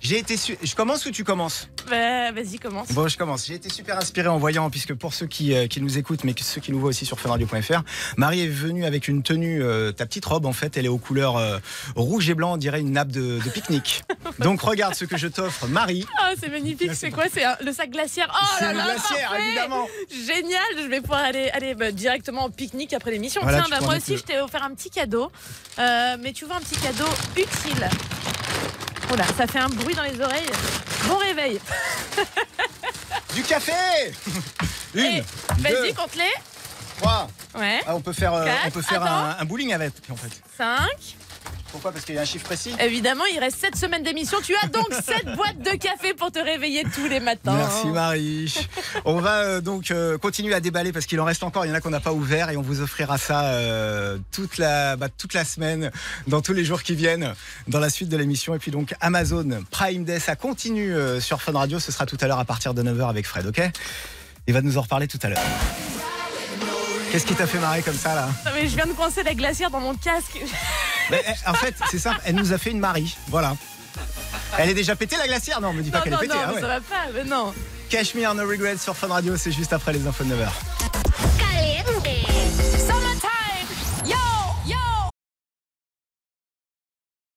j'ai été. su- Je commence ou tu commences? Bah, vas-y, commence. Bon, je commence. J'ai été super inspiré en voyant, puisque pour ceux qui, euh, qui nous écoutent, mais que ceux qui nous voient aussi sur funradio.fr, Marie est venue avec une tenue, euh, ta petite robe, en fait, elle est aux couleurs euh, rouge et blanc, on dirait une nappe de, de pique-nique. Donc regarde ce que je t'offre, Marie. Oh, c'est magnifique. C'est quoi? C'est le sac glaciaire. Oh là le là, glaciaire, parfait. évidemment. Génial. Je vais pouvoir aller, aller bah, directement au pique-nique après l'émission. Voilà, Tiens, bah, moi aussi, le- je t'ai offert un petit cadeau. Mais tu vois, un petit cadeau utile. Oula, ça fait un bruit dans les oreilles. Bon réveil. Du café Une, Et, Vas-y, compte-les. trois. Ouais. Ah, on peut faire, euh, Quatre, on peut faire un, un bowling avec, en fait. 5. Pourquoi? Parce qu'il y a un chiffre précis? Évidemment, il reste 7 semaines d'émission. Tu as donc 7 boîtes de café pour te réveiller tous les matins. Merci Marie. On va euh, donc euh, continuer à déballer parce qu'il en reste encore. Il y en a qu'on n'a pas ouvert et on vous offrira ça euh, toute la bah, toute la semaine, dans tous les jours qui viennent, dans la suite de l'émission. Et puis donc Amazon Prime Day, ça continue sur Fun Radio. Ce sera tout à l'heure à partir de 9h avec Fred, ok? Il va nous en reparler tout à l'heure. Qu'est-ce qui t'a fait marrer comme ça là? Non, mais je viens de coincer la glacière dans mon casque. Mais, eh, En fait, c'est simple. Elle nous a fait une Marie. Voilà. Elle est déjà pétée la glacière? Non, me dis pas qu'elle est pétée. non, ah ouais. ça va pas, mais non. Cash Me No Regrets sur Fun Radio, c'est juste après les infos de 9h. Caliente.